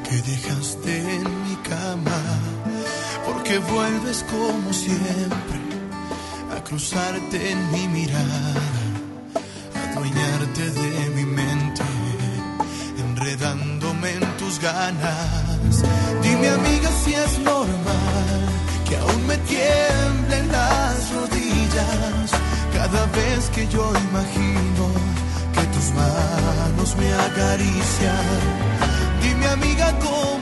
que dejaste en mi cama. Porque vuelves como siempre a cruzarte en mi mirada, a adueñarte de mi mente, enredándome en tus ganas. Dime amiga si es normal que aún me tiemblen las rodillas cada vez que yo imagino que tus manos me acarician. Dime amiga cómo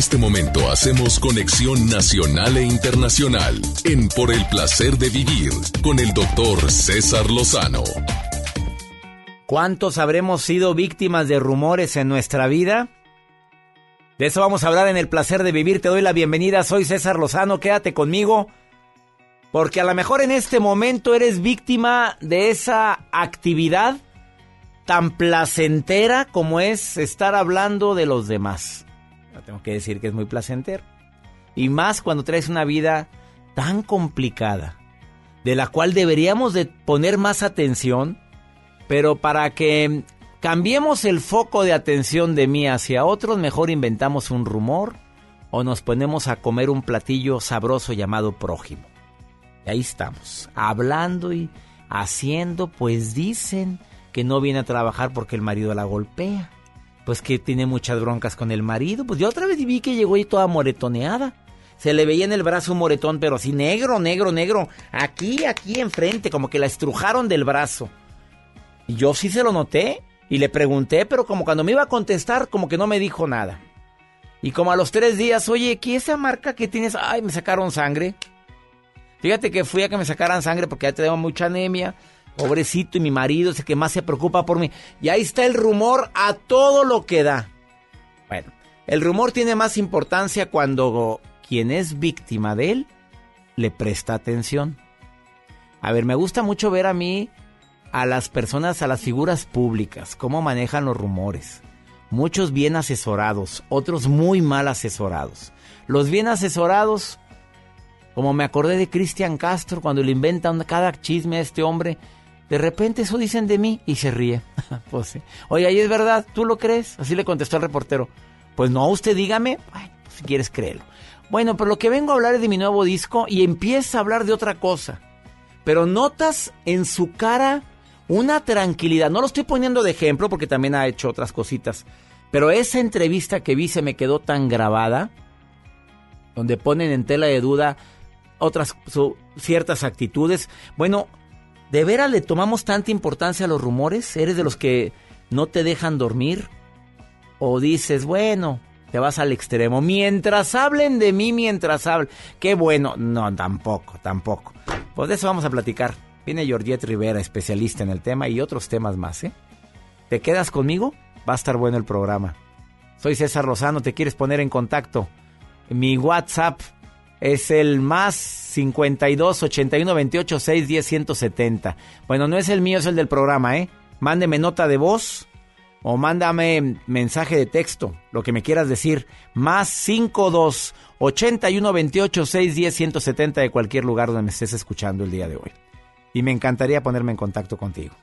este momento hacemos conexión nacional e internacional en Por el placer de vivir con el doctor César Lozano. ¿Cuántos habremos sido víctimas de rumores en nuestra vida? De eso vamos a hablar en el placer de vivir. Te doy la bienvenida. Soy César Lozano. Quédate conmigo. Porque a lo mejor en este momento eres víctima de esa actividad tan placentera como es estar hablando de los demás. Tengo que decir que es muy placentero. Y más cuando traes una vida tan complicada, de la cual deberíamos de poner más atención, pero para que cambiemos el foco de atención de mí hacia otros, mejor inventamos un rumor o nos ponemos a comer un platillo sabroso llamado prójimo. Y ahí estamos, hablando y haciendo, pues dicen que no viene a trabajar porque el marido la golpea. Pues que tiene muchas broncas con el marido. Pues yo otra vez vi que llegó ahí toda moretoneada. Se le veía en el brazo un moretón, pero así negro, negro, negro. Aquí, aquí enfrente, como que la estrujaron del brazo. Y yo sí se lo noté y le pregunté, pero como cuando me iba a contestar, como que no me dijo nada. Y como a los tres días, oye, ¿qué esa marca que tienes? Ay, me sacaron sangre. Fíjate que fui a que me sacaran sangre porque ya tengo mucha anemia. Pobrecito, y mi marido es el que más se preocupa por mí. Y ahí está el rumor a todo lo que da. Bueno, el rumor tiene más importancia cuando quien es víctima de él le presta atención. A ver, me gusta mucho ver a mí a las personas, a las figuras públicas, cómo manejan los rumores. Muchos bien asesorados, otros muy mal asesorados. Los bien asesorados, como me acordé de Cristian Castro cuando le inventan cada chisme a este hombre, de repente eso dicen de mí y se ríe. pues sí. Oye, ahí es verdad, ¿tú lo crees? Así le contestó el reportero. Pues no, usted dígame, si quieres créelo. Bueno, pero lo que vengo a hablar es de mi nuevo disco y empieza a hablar de otra cosa. Pero notas en su cara una tranquilidad. No lo estoy poniendo de ejemplo porque también ha hecho otras cositas. Pero esa entrevista que vi se me quedó tan grabada, donde ponen en tela de duda otras ciertas actitudes. Bueno, ¿de veras le tomamos tanta importancia a los rumores? ¿Eres de los que no te dejan dormir? ¿O dices, bueno, te vas al extremo. Mientras hablen de mí, mientras hablen. Qué bueno. No, tampoco, tampoco. Pues de eso vamos a platicar. Viene Georgette Rivera, especialista en el tema y otros temas más, ¿eh? ¿Te quedas conmigo? Va a estar bueno el programa. Soy César Lozano, ¿te quieres poner en contacto? Mi WhatsApp es el más 52 81 28 6 10 170. Bueno, no es el mío, es el del programa, ¿eh? Mándeme nota de voz o mándame mensaje de texto, lo que me quieras decir, más 52 81 28 6 10 170 de cualquier lugar donde me estés escuchando el día de hoy. Y me encantaría ponerme en contacto contigo.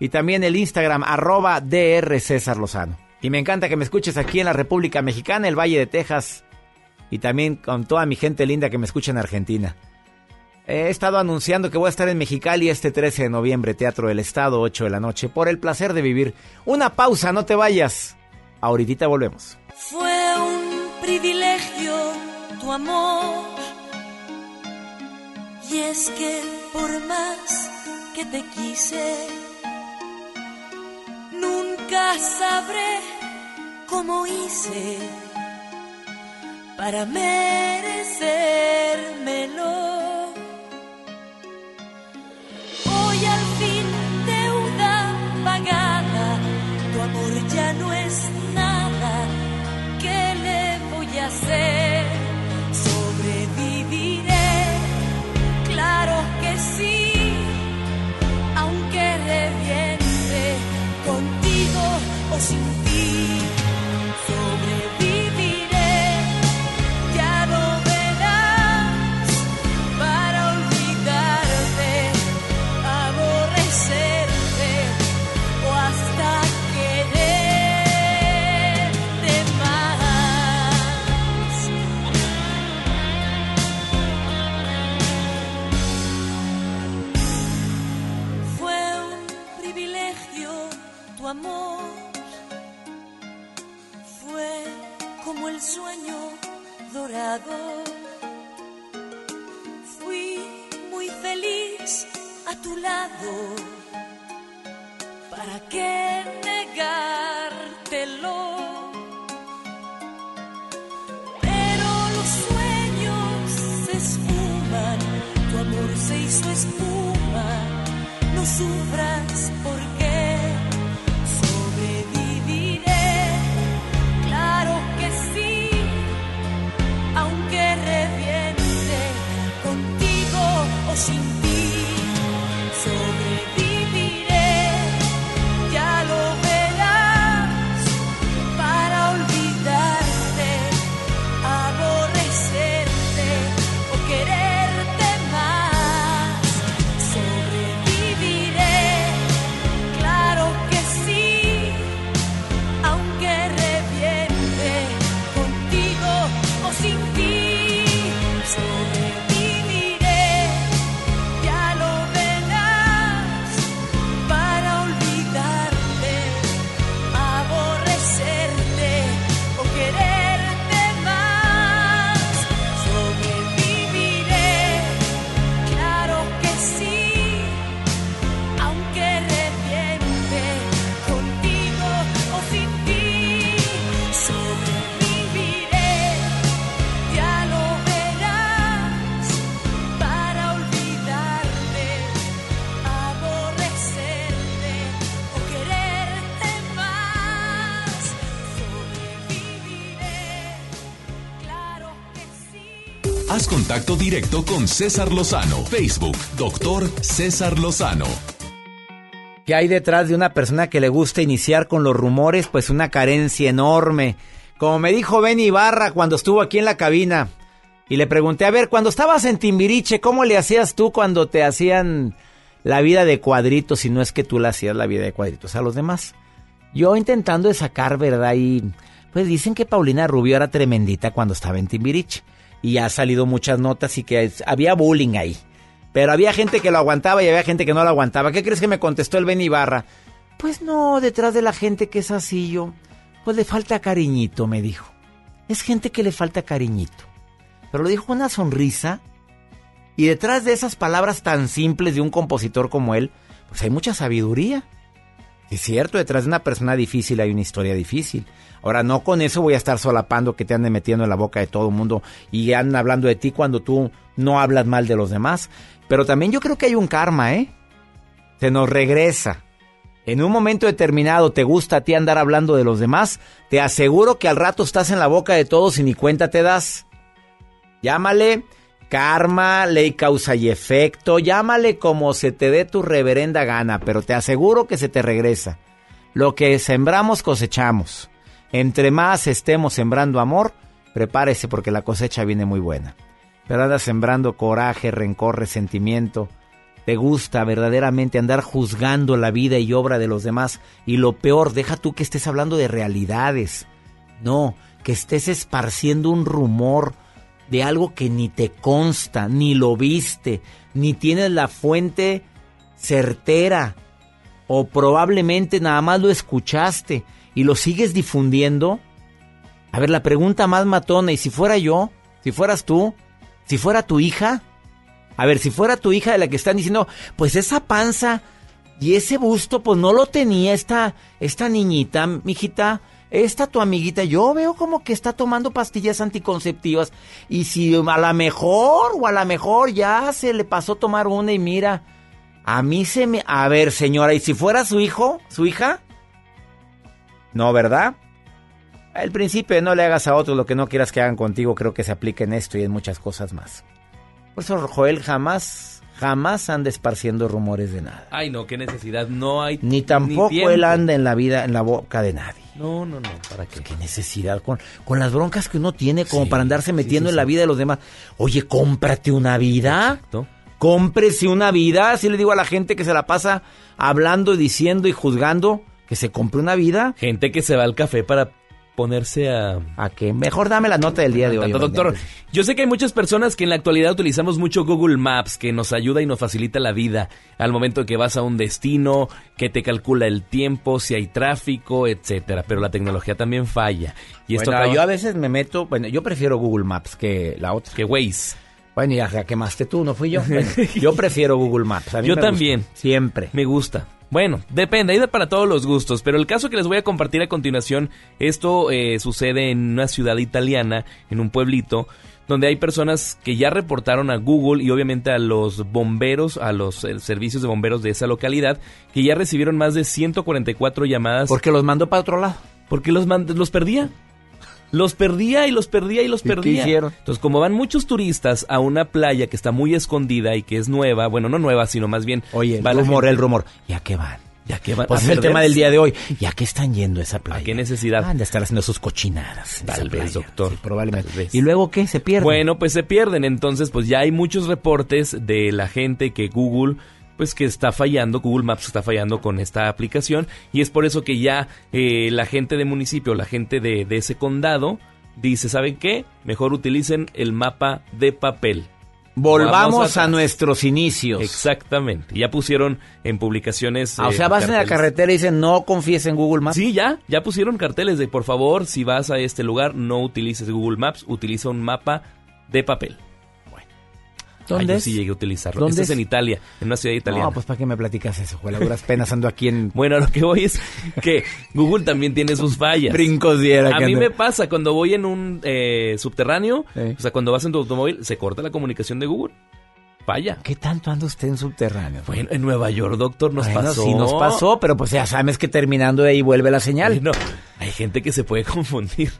Y también el Instagram, arroba DR César Lozano. Y me encanta que me escuches aquí en la República Mexicana, el Valle de Texas. Y también con toda mi gente linda que me escucha en Argentina. He estado anunciando que voy a estar en Mexicali este 13 de noviembre, Teatro del Estado, 8 de la noche, por el placer de vivir. Una pausa, no te vayas. Ahorita volvemos. Fue un privilegio tu amor. Y es que por más que te quise, nunca sabré cómo hice para merecérmelo. Hoy al fin deuda pagada, tu amor ya no es nada. ¿Qué le voy a hacer? Sobreviviré, claro que sí, aunque reviente contigo o sin ti. Contacto directo con César Lozano. Facebook, doctor César Lozano. ¿Qué hay detrás de una persona que le gusta iniciar con los rumores? Pues una carencia enorme. Como me dijo Ben Ibarra cuando estuvo aquí en la cabina. Y le pregunté, a ver, cuando estabas en Timbiriche, ¿cómo le hacías tú cuando te hacían la vida de cuadritos si no es que tú le hacías la vida de cuadritos a los demás? Yo intentando sacar, ¿verdad? Y pues dicen que Paulina Rubio era tremendita cuando estaba en Timbiriche. Y ha salido muchas notas y que había bullying ahí. Pero había gente que lo aguantaba y había gente que no lo aguantaba. ¿Qué crees que me contestó el Ben Ibarra? Pues no, detrás de la gente que es así yo, pues le falta cariñito, me dijo. Es gente que le falta cariñito. Pero lo dijo con una sonrisa. Y detrás de esas palabras tan simples de un compositor como él, pues hay mucha sabiduría. Es cierto, detrás de una persona difícil hay una historia difícil. Ahora, no con eso voy a estar solapando que te ande metiendo en la boca de todo el mundo y andan hablando de ti cuando tú no hablas mal de los demás. Pero también yo creo que hay un karma, ¿eh? Se nos regresa. En un momento determinado te gusta a ti andar hablando de los demás, te aseguro que al rato estás en la boca de todos y ni cuenta te das. Llámale karma, ley causa y efecto, llámale como se te dé tu reverenda gana, pero te aseguro que se te regresa. Lo que sembramos cosechamos. Entre más estemos sembrando amor, prepárese porque la cosecha viene muy buena. Pero andas sembrando coraje, rencor, resentimiento. Te gusta verdaderamente andar juzgando la vida y obra de los demás. Y lo peor, deja tú que estés hablando de realidades. No, que estés esparciendo un rumor de algo que ni te consta, ni lo viste, ni tienes la fuente certera. O probablemente nada más lo escuchaste y lo sigues difundiendo. A ver, la pregunta más matona, ¿y si fuera yo? ¿Si fueras tú? ¿Si fuera tu hija? A ver, si fuera tu hija de la que están diciendo, pues esa panza y ese busto, pues no lo tenía esta, esta niñita, mijita, esta tu amiguita, yo veo como que está tomando pastillas anticonceptivas y si a la mejor o a la mejor ya se le pasó tomar una y mira, a mí se me... A ver, señora, ¿y si fuera su hijo, su hija? No, ¿verdad? El principio de no le hagas a otros lo que no quieras que hagan contigo creo que se aplica en esto y en muchas cosas más. Por eso Joel jamás, jamás anda esparciendo rumores de nada. Ay, no, qué necesidad, no hay. Ni tampoco él anda en la vida, en la boca de nadie. No, no, no, ¿para qué? Qué necesidad con, con las broncas que uno tiene como Sí, para andarse metiendo sí, en la vida de los demás. Oye, cómprate una vida. Exacto. Cómprese una vida. Así le digo a la gente que se la pasa hablando, diciendo y juzgando que se compre una vida. Gente que se va al café para ponerse a... ¿A qué? Mejor dame la nota del día de hoy. Doctor, yo sé que hay muchas personas que en la actualidad utilizamos mucho Google Maps, que nos ayuda y nos facilita la vida al momento que vas a un destino, que te calcula el tiempo, si hay tráfico, etcétera. Pero la tecnología también falla. Y esto Bueno, acaba- yo a veces me meto, bueno, yo prefiero Google Maps que la otra. que Waze. Bueno, ya, quemaste tú, no fui yo. Bueno, yo prefiero Google Maps. a mí Yo me gusta. también. Siempre. Me gusta. Bueno, depende, hay para todos los gustos, pero el caso que les voy a compartir a continuación, esto eh, sucede en una ciudad italiana, en un pueblito, donde hay personas que ya reportaron a Google y obviamente a los bomberos, a los eh, servicios de bomberos de esa localidad, que ya recibieron más de 144 llamadas. Porque los mandó para otro lado. Porque los, los perdía. Los perdía y los perdía y los ¿Y qué perdía. hicieron? Entonces, como van muchos turistas a una playa que está muy escondida y que es nueva, bueno, no nueva, sino más bien... Oye, el rumor, el rumor. ¿Ya qué van? Ya que van Pues a es el tema del día de hoy. ¿Ya qué están yendo a esa playa? ¿A qué necesidad? Han de estar haciendo sus cochinadas. Tal vez, playa. doctor. Sí, probablemente. Tal vez. ¿Y luego qué? ¿Se pierde? Bueno, pues se pierden. Entonces, pues ya hay muchos reportes de la gente que Google, pues que está fallando, Google Maps está fallando con esta aplicación. Y es por eso que ya eh, la gente de municipio, la gente de, de ese condado, dice, ¿saben qué? Mejor utilicen el mapa de papel. Volvamos Vamos a, nuestros inicios. Exactamente. Ya pusieron en publicaciones. Ah, o eh, sea, vas en la carretera y dicen no confíes en Google Maps. Sí, ya, ya pusieron carteles de por favor, si vas a este lugar, no utilices Google Maps, utiliza un mapa de papel. ¿Dónde Ah, yo sí llegué a utilizarlo. ¿Dónde es es? en Italia, en una ciudad italiana. No, pues ¿para qué me platicas eso? Juega, duras penas ando aquí en Bueno, lo que voy es que Google también tiene sus fallas. brincos diera. A mí ando- me pasa cuando voy en un eh, subterráneo, o sea, cuando vas en tu automóvil, se corta la comunicación de Google. Falla. ¿Qué tanto anda usted en subterráneo? Bueno, en Nueva York, doctor, nos Bueno, pasó. sí nos pasó, pero pues ya sabes que terminando de ahí vuelve la señal. No, hay gente que se puede confundir.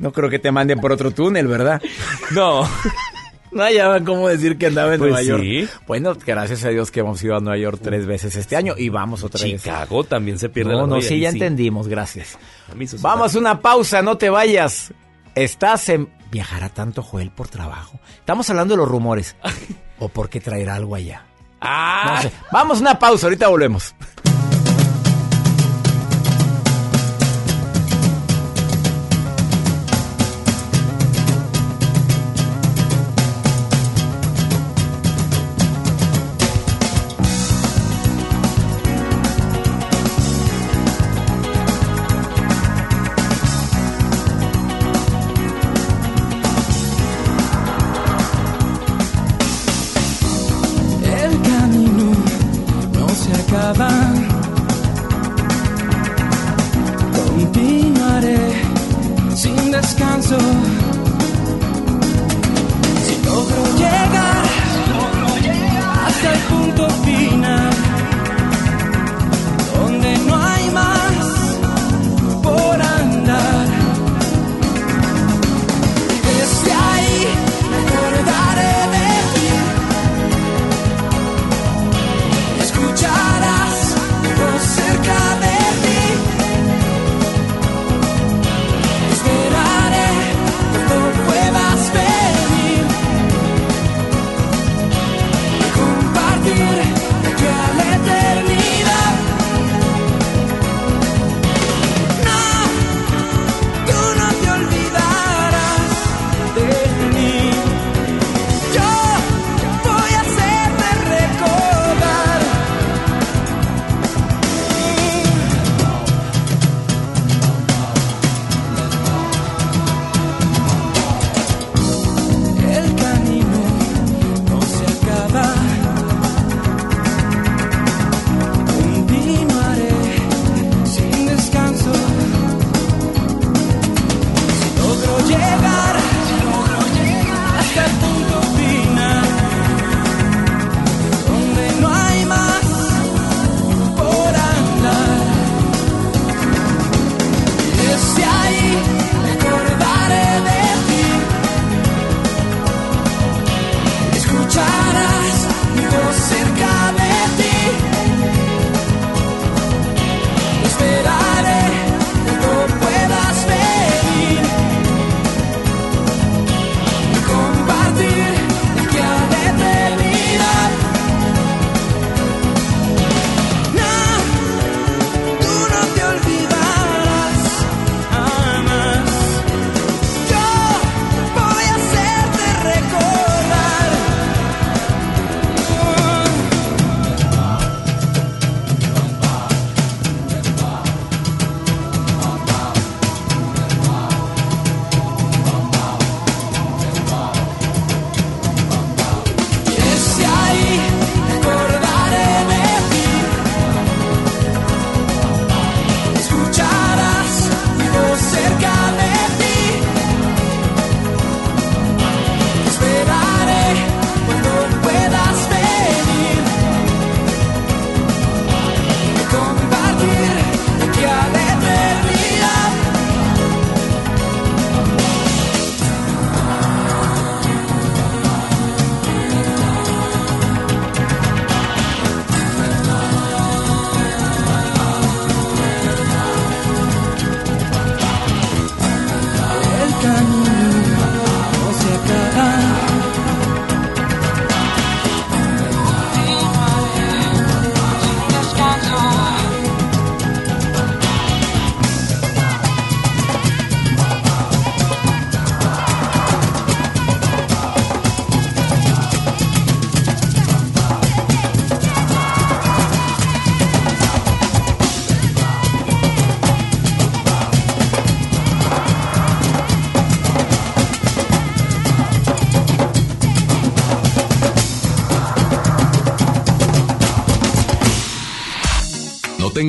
No creo que te manden por otro túnel, ¿verdad? No. No hallaban cómo decir que andaba en Pues Nueva York. Bueno, gracias a Dios que hemos ido a Nueva York tres veces este año y vamos otra vez. Chicago también se pierde No, la no, sí, ya entendimos, gracias. Vamos a una pausa, no te vayas. Estás en... ¿Viajará tanto Joel por trabajo? Estamos hablando de los rumores. ¿O porque traerá algo allá? Ah. No sé. Vamos a una pausa, ahorita volvemos.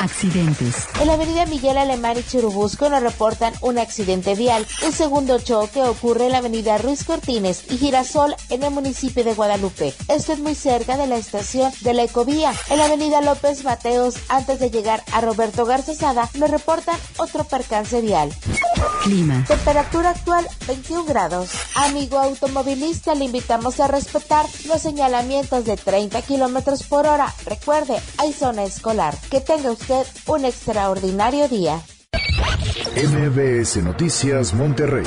Accidentes. En la avenida Miguel Alemán y Churubusco nos reportan un accidente vial. Un segundo choque ocurre en la avenida Ruiz Cortines y Girasol en el municipio de Guadalupe. Esto es muy cerca de la estación de la Ecovía. En la avenida López Mateos, antes de llegar a Roberto Garzazada, nos reportan otro percance vial. Clima. Temperatura actual 21 grados. Amigo automovilista, le invitamos a respetar los señalamientos de 30 kilómetros por hora. Recuerde, hay zona escolar. Que tenga usted un extraordinario día. MBS Noticias Monterrey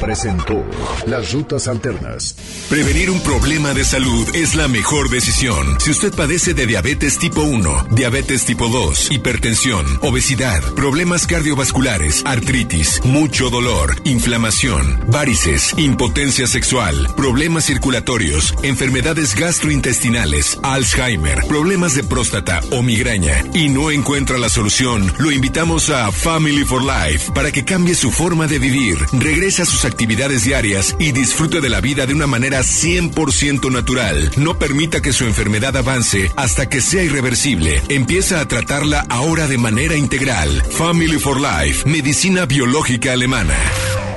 presentó Las Rutas Alternas. Prevenir un problema de salud es la mejor decisión. Si usted padece de diabetes tipo 1, diabetes tipo 2, hipertensión, obesidad, problemas cardiovasculares, artritis, mucho dolor, inflamación, varices, impotencia sexual, problemas circulatorios, enfermedades gastrointestinales, Alzheimer, problemas de próstata o migraña y no encuentra la solución, lo invitamos a Family for Life para que cambie su forma de vivir, regrese a sus actividades diarias y disfrute de la vida de una manera 100% natural. No permita que su enfermedad avance hasta que sea irreversible. Empieza a tratarla ahora de manera integral. Family for Life, medicina biológica alemana.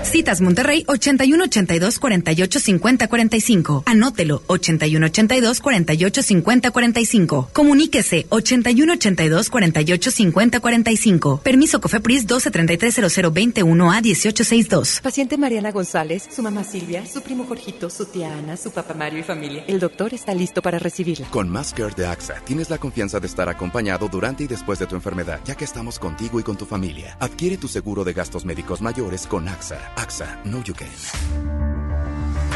Citas Monterrey 81 82 48 50 45. Anótelo 81 82 48 50 45. Comuníquese 81 82 48 50 45. Permiso Cofepris 12 33 00 21 a 18 62. Paciente Mariana González, su mamá Silvia, su primo Jorgito, su tía Ana, su papá Mario y familia. El doctor está listo para recibirla. Con Care de AXA tienes la confianza de estar acompañado durante y después de tu enfermedad, ya que estamos contigo y con tu familia. Adquiere tu seguro de gastos médicos mayores con AXA. AXA, no you can.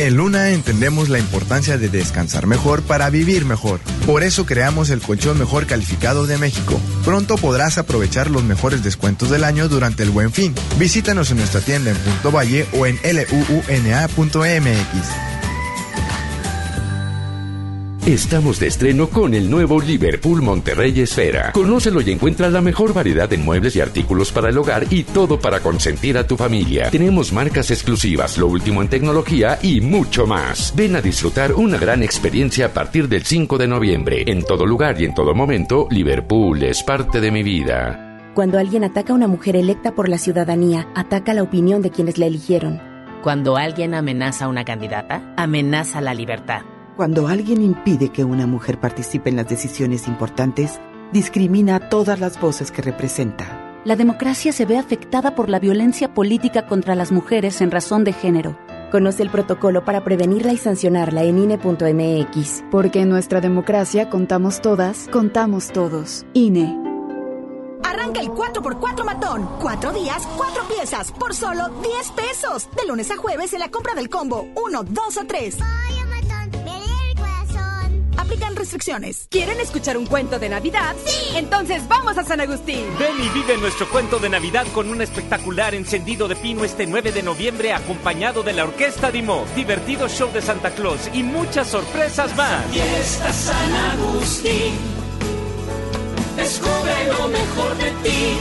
En Luna entendemos la importancia de descansar mejor para vivir mejor. Por eso creamos el colchón mejor calificado de México. Pronto podrás aprovechar los mejores descuentos del año durante el buen fin. Visítanos en nuestra tienda en Punto Valle o en luuna.mx. Estamos de estreno con el nuevo Liverpool Monterrey Esfera. Conócelo y encuentra la mejor variedad de muebles y artículos para el hogar y todo para consentir a tu familia. Tenemos marcas exclusivas, lo último en tecnología y mucho más. Ven a disfrutar una gran experiencia a partir del 5 de noviembre. En todo lugar y en todo momento, Liverpool es parte de mi vida. Cuando alguien ataca a una mujer electa por la ciudadanía, ataca la opinión de quienes la eligieron. Cuando alguien amenaza a una candidata, amenaza la libertad. Cuando alguien impide que una mujer participe en las decisiones importantes, discrimina a todas las voces que representa. La democracia se ve afectada por la violencia política contra las mujeres en razón de género. Conoce el protocolo para prevenirla y sancionarla en INE.mx. Porque en nuestra democracia contamos todas, contamos todos. INE. Arranca el 4x4 matón. Cuatro días, cuatro piezas, por solo 10 pesos. De lunes a jueves en la compra del combo 1, 2 o 3. Aplican restricciones. ¿Quieren escuchar un cuento de Navidad? ¡Sí! Entonces vamos a San Agustín. Ven y vive nuestro cuento de Navidad con un espectacular encendido de pino este 9 de noviembre acompañado de la Orquesta Dimo, divertido show de Santa Claus y muchas sorpresas más. Fiesta San Agustín. Descubre lo mejor de ti.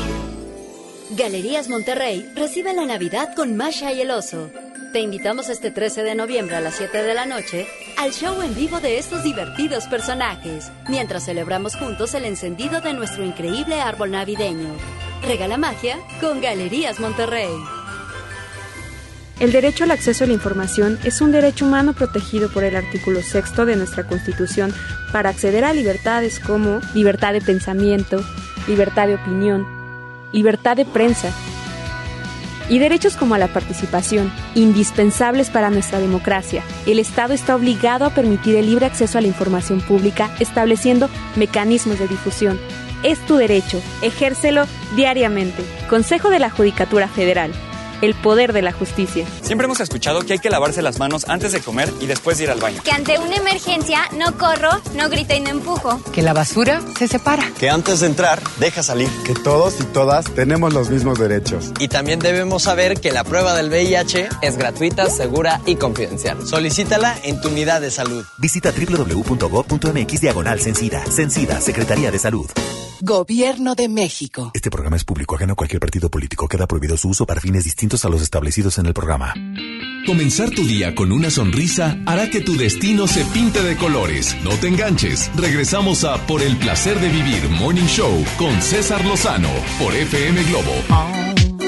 Galerías Monterrey recibe la Navidad con Masha y el oso. Te invitamos este 13 de noviembre a las 7 de la noche al show en vivo de estos divertidos personajes, mientras celebramos juntos el encendido de nuestro increíble árbol navideño. Regala magia con Galerías Monterrey. El derecho al acceso a la información es un derecho humano protegido por el artículo sexto de nuestra Constitución para acceder a libertades como libertad de pensamiento, libertad de opinión, libertad de prensa, y derechos como la participación, indispensables para nuestra democracia. El Estado está obligado a permitir el libre acceso a la información pública, estableciendo mecanismos de difusión. Es tu derecho, ejércelo diariamente. Consejo de la Judicatura Federal. El poder de la justicia. Siempre hemos escuchado que hay que lavarse las manos antes de comer y después de ir al baño. Que ante una emergencia no corro, no grito y no empujo. Que la basura se separa. Que antes de entrar, deja salir. Que todos y todas tenemos los mismos derechos. Y también debemos saber que la prueba del VIH es gratuita, segura y confidencial. Solicítala en tu unidad de salud. Visita www.gov.mx diagonal Cencida. Cencida, Secretaría de Salud. Gobierno de México. Este programa es público ajeno a cualquier partido político. Queda prohibido su uso para fines distintos a los establecidos en el programa. Comenzar tu día con una sonrisa hará que tu destino se pinte de colores. No te enganches. Regresamos a Por el placer de vivir Morning Show con César Lozano por FM Globo.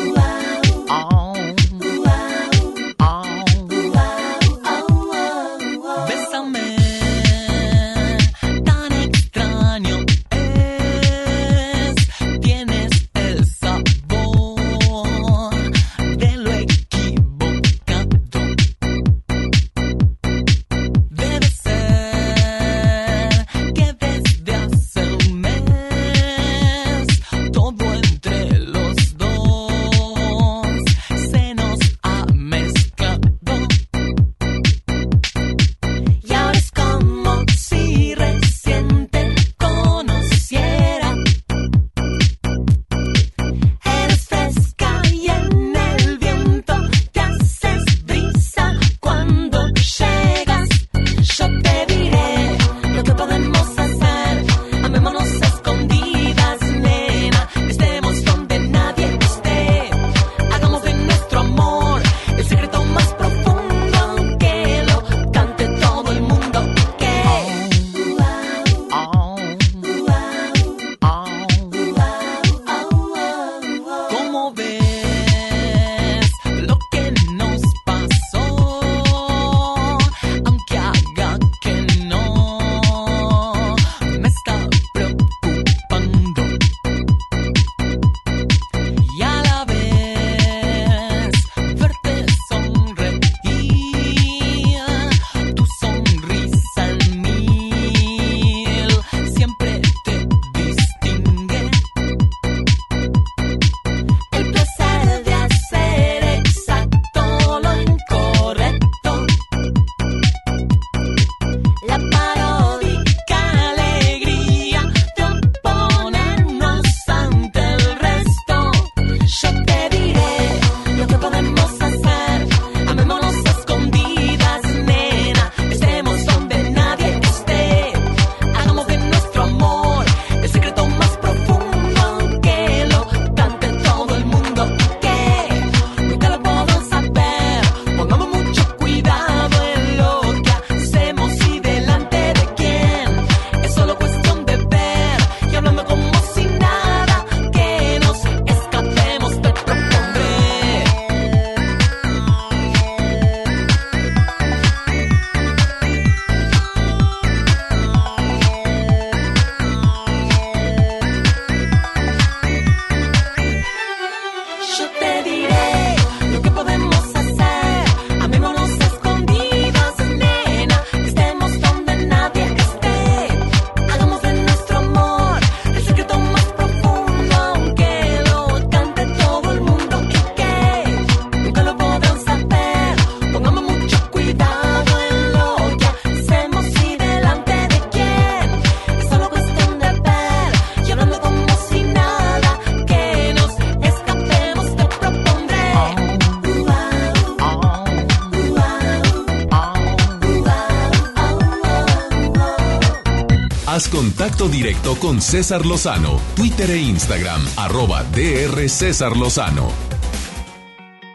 Contacto directo con César Lozano, Twitter e Instagram, arroba DR César Lozano.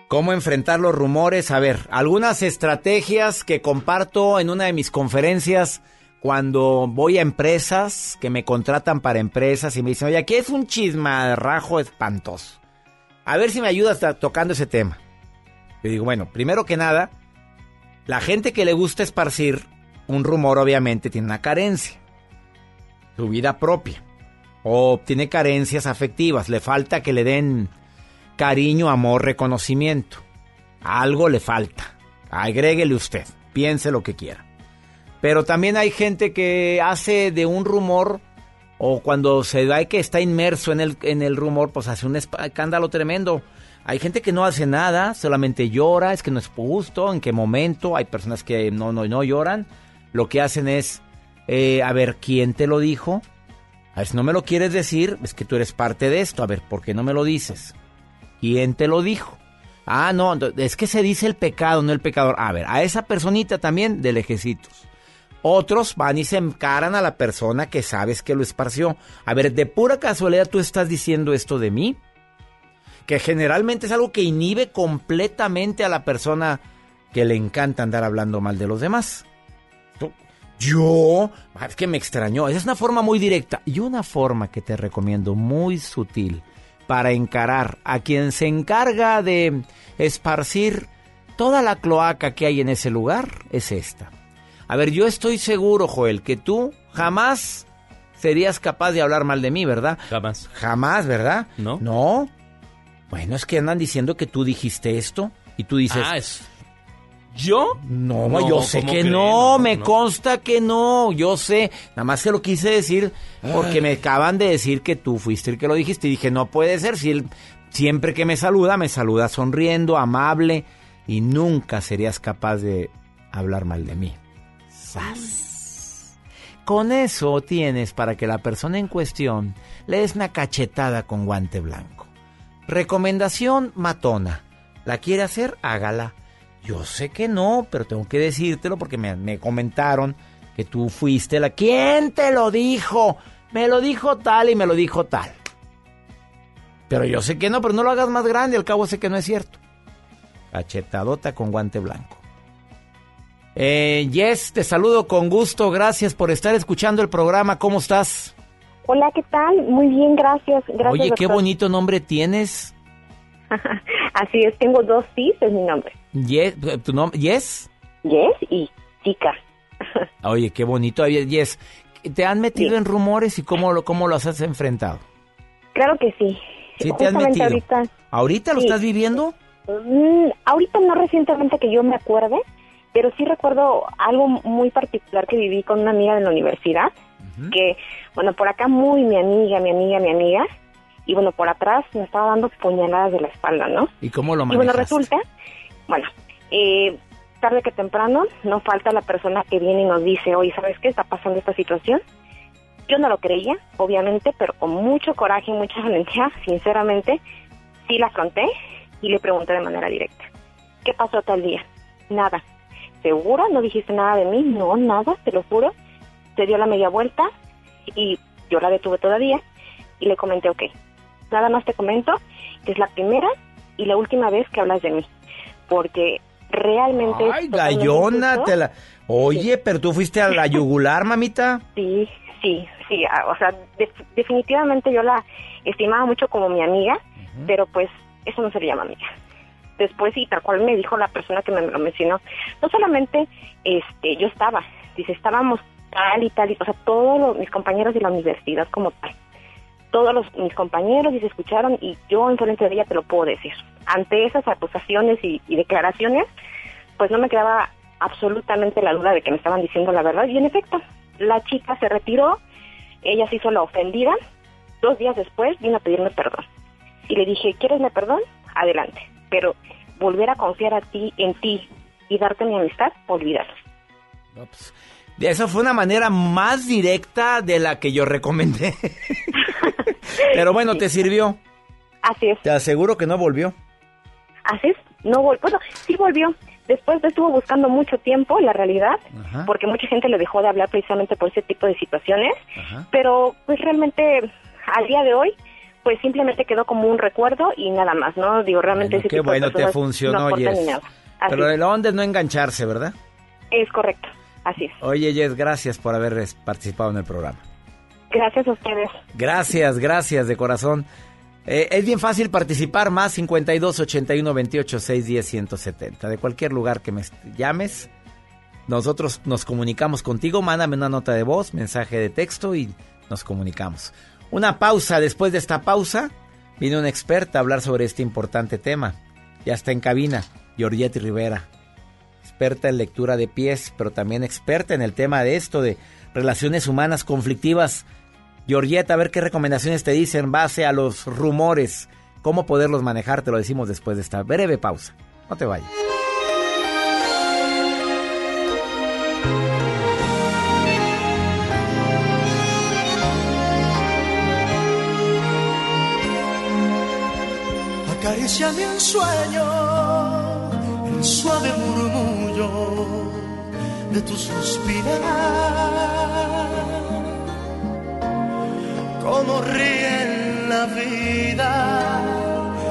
¿Cómo enfrentar los rumores? A ver, algunas estrategias que comparto en una de mis conferencias cuando voy a empresas que me contratan para empresas y me dicen, oye, aquí es un chismarrajo espantoso. A ver si me ayudas tocando ese tema. Yo digo, bueno, primero que nada, la gente que le gusta esparcir un rumor obviamente tiene una carencia. Su vida propia. O tiene carencias afectivas. Le falta que le den cariño, amor, reconocimiento. Algo le falta. Agréguele usted. Piense lo que quiera. Pero también hay gente que hace de un rumor o cuando se da que está inmerso en el, en el rumor, pues hace un escándalo tremendo. Hay gente que no hace nada, solamente llora, es que no es justo, en qué momento. Hay personas que no, no, no lloran. Lo que hacen es, eh, a ver, ¿quién te lo dijo? A ver, si no me lo quieres decir, es que tú eres parte de esto. A ver, ¿por qué no me lo dices? ¿Quién te lo dijo? Ah, no, es que se dice el pecado, no el pecador. A ver, a esa personita también de lejecitos. Otros van y se encaran a la persona que sabes que lo esparció. A ver, de pura casualidad tú estás diciendo esto de mí. Que generalmente es algo que inhibe completamente a la persona que le encanta andar hablando mal de los demás. Yo, ah, es que me extrañó. Esa es una forma muy directa y una forma que te recomiendo muy sutil para encarar a quien se encarga de esparcir toda la cloaca que hay en ese lugar es esta. A ver, yo estoy seguro, Joel, que tú jamás serías capaz de hablar mal de mí, ¿verdad? Jamás. Jamás, ¿verdad? No. No. Bueno, es que andan diciendo que tú dijiste esto y tú dices... Ah, es... ¿Yo? No, yo sé que no, me consta que no, yo sé. Nada más se lo quise decir porque me acaban de decir que tú fuiste el que lo dijiste y dije, no puede ser, si él siempre que me saluda, me saluda sonriendo, amable y nunca serías capaz de hablar mal de mí. Con eso tienes para que la persona en cuestión le des una cachetada con guante blanco. Recomendación matona. ¿La quiere hacer? Hágala. Yo sé que no, pero tengo que decírtelo porque me, me comentaron que tú fuiste la... ¿Quién te lo dijo? Me lo dijo tal y me lo dijo tal. Pero yo sé que no, pero no lo hagas más grande, al cabo sé que no es cierto. Cachetadota con guante blanco. Eh, Yes, te saludo con gusto. Gracias por estar escuchando el programa. ¿Cómo estás? Hola, ¿qué tal? Muy bien, gracias. gracias Oye, qué bonito nombre tienes. Así es, tengo dos sí, es mi nombre. Yes, ¿Tu nombre? Yes. Yes y chica. Oye, qué bonito. Yes, ¿te han metido en rumores y cómo lo, cómo los has enfrentado? Claro que sí. Sí, te Justamente metido. ahorita. ¿Ahorita lo Sí. estás viviendo? Mm, ahorita no recientemente que yo me acuerde, pero sí recuerdo algo muy particular que viví con una amiga de la universidad, que, bueno, por acá muy mi amiga, mi amiga, mi amiga, y bueno, por atrás me estaba dando puñaladas de la espalda, ¿no? ¿Y cómo lo Y bueno, resulta, bueno, eh, tarde que temprano no falta la persona que viene y nos dice, oye, ¿sabes qué está pasando esta situación? Yo no lo creía, obviamente, pero con mucho coraje y mucha valentía, sinceramente, sí la afronté y le pregunté de manera directa, ¿qué pasó tal día? Nada. ¿Seguro? ¿No dijiste nada de mí? No, nada, te lo juro. Se dio la media vuelta y yo la detuve todavía y le comenté, ok, nada más te comento que es la primera y la última vez que hablas de mí, porque realmente... Ay, gallona, te la... Oye, pero tú fuiste a la yugular, mamita. Sí, sí, sí, o sea, def- definitivamente yo la estimaba mucho como mi amiga, pero pues eso no se le llama amiga. Después, y tal cual me dijo la persona que me lo mencionó, no solamente este, yo estaba, dice, estábamos tal y tal, y, o sea, todos los- mis compañeros de la universidad como tal. Todos los, mis compañeros y se escucharon y yo en frente de ella te lo puedo decir. Ante esas acusaciones y, declaraciones, pues no me quedaba absolutamente la duda de que me estaban diciendo la verdad. Y en efecto, la chica se retiró, ella se hizo la ofendida. Dos días después vino a pedirme perdón. Y le dije, ¿quieres mi perdón? Adelante. Pero volver a confiar a ti, en ti y darte mi amistad, olvídalo. Esa fue una manera más directa de la que yo recomendé. Pero bueno, te sirvió. Así es. Te aseguro que no volvió. Así es. No vol bueno, sí volvió. Después estuvo buscando mucho tiempo, la realidad, Ajá. porque mucha gente le dejó de hablar precisamente por ese tipo de situaciones. Pero pues realmente al día de hoy, pues simplemente quedó como un recuerdo y nada más, ¿no? Digo, realmente ese Qué tipo de bueno te funcionó, no. Así Pero el onda es no engancharse, ¿verdad? Es correcto. Así es. Oye, Jess, gracias por haber participado en el programa. Gracias a ustedes. Gracias, gracias de corazón. Eh, es bien fácil participar, más 52 81 28 610 170. De cualquier lugar que me llames, nosotros nos comunicamos contigo. Mándame una nota de voz, mensaje de texto y nos comunicamos. Una pausa. Después de esta pausa, viene una experta a hablar sobre este importante tema. Ya está en cabina, Georgette Rivera. Experta en lectura de pies, pero también experta en el tema de esto de relaciones humanas conflictivas. Georgette, a ver qué recomendaciones te dicen en base a los rumores cómo poderlos manejar, te lo decimos después de esta breve pausa. No te vayas. Acariciame un sueño, el suave murmullo de tu suspirar. Cómo ríe la vida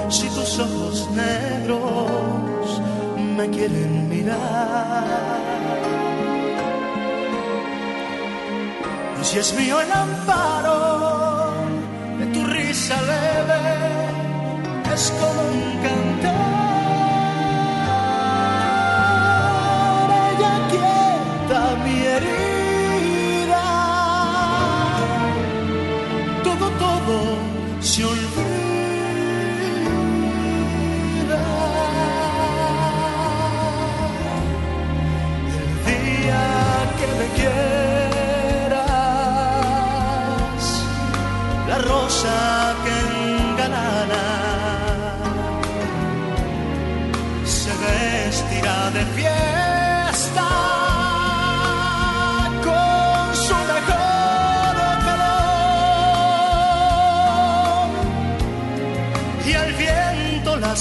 si tus ojos negros me quieren mirar. Y si es mío el amparo de tu risa leve es como un cantar.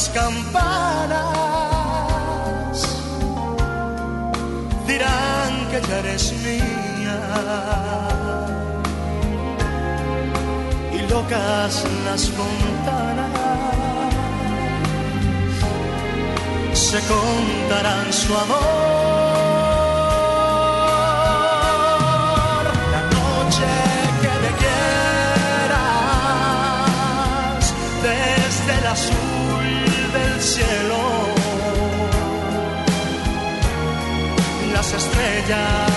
Campanas dirán que ya eres mía y locas las fontanas se contarán su amor. Yeah.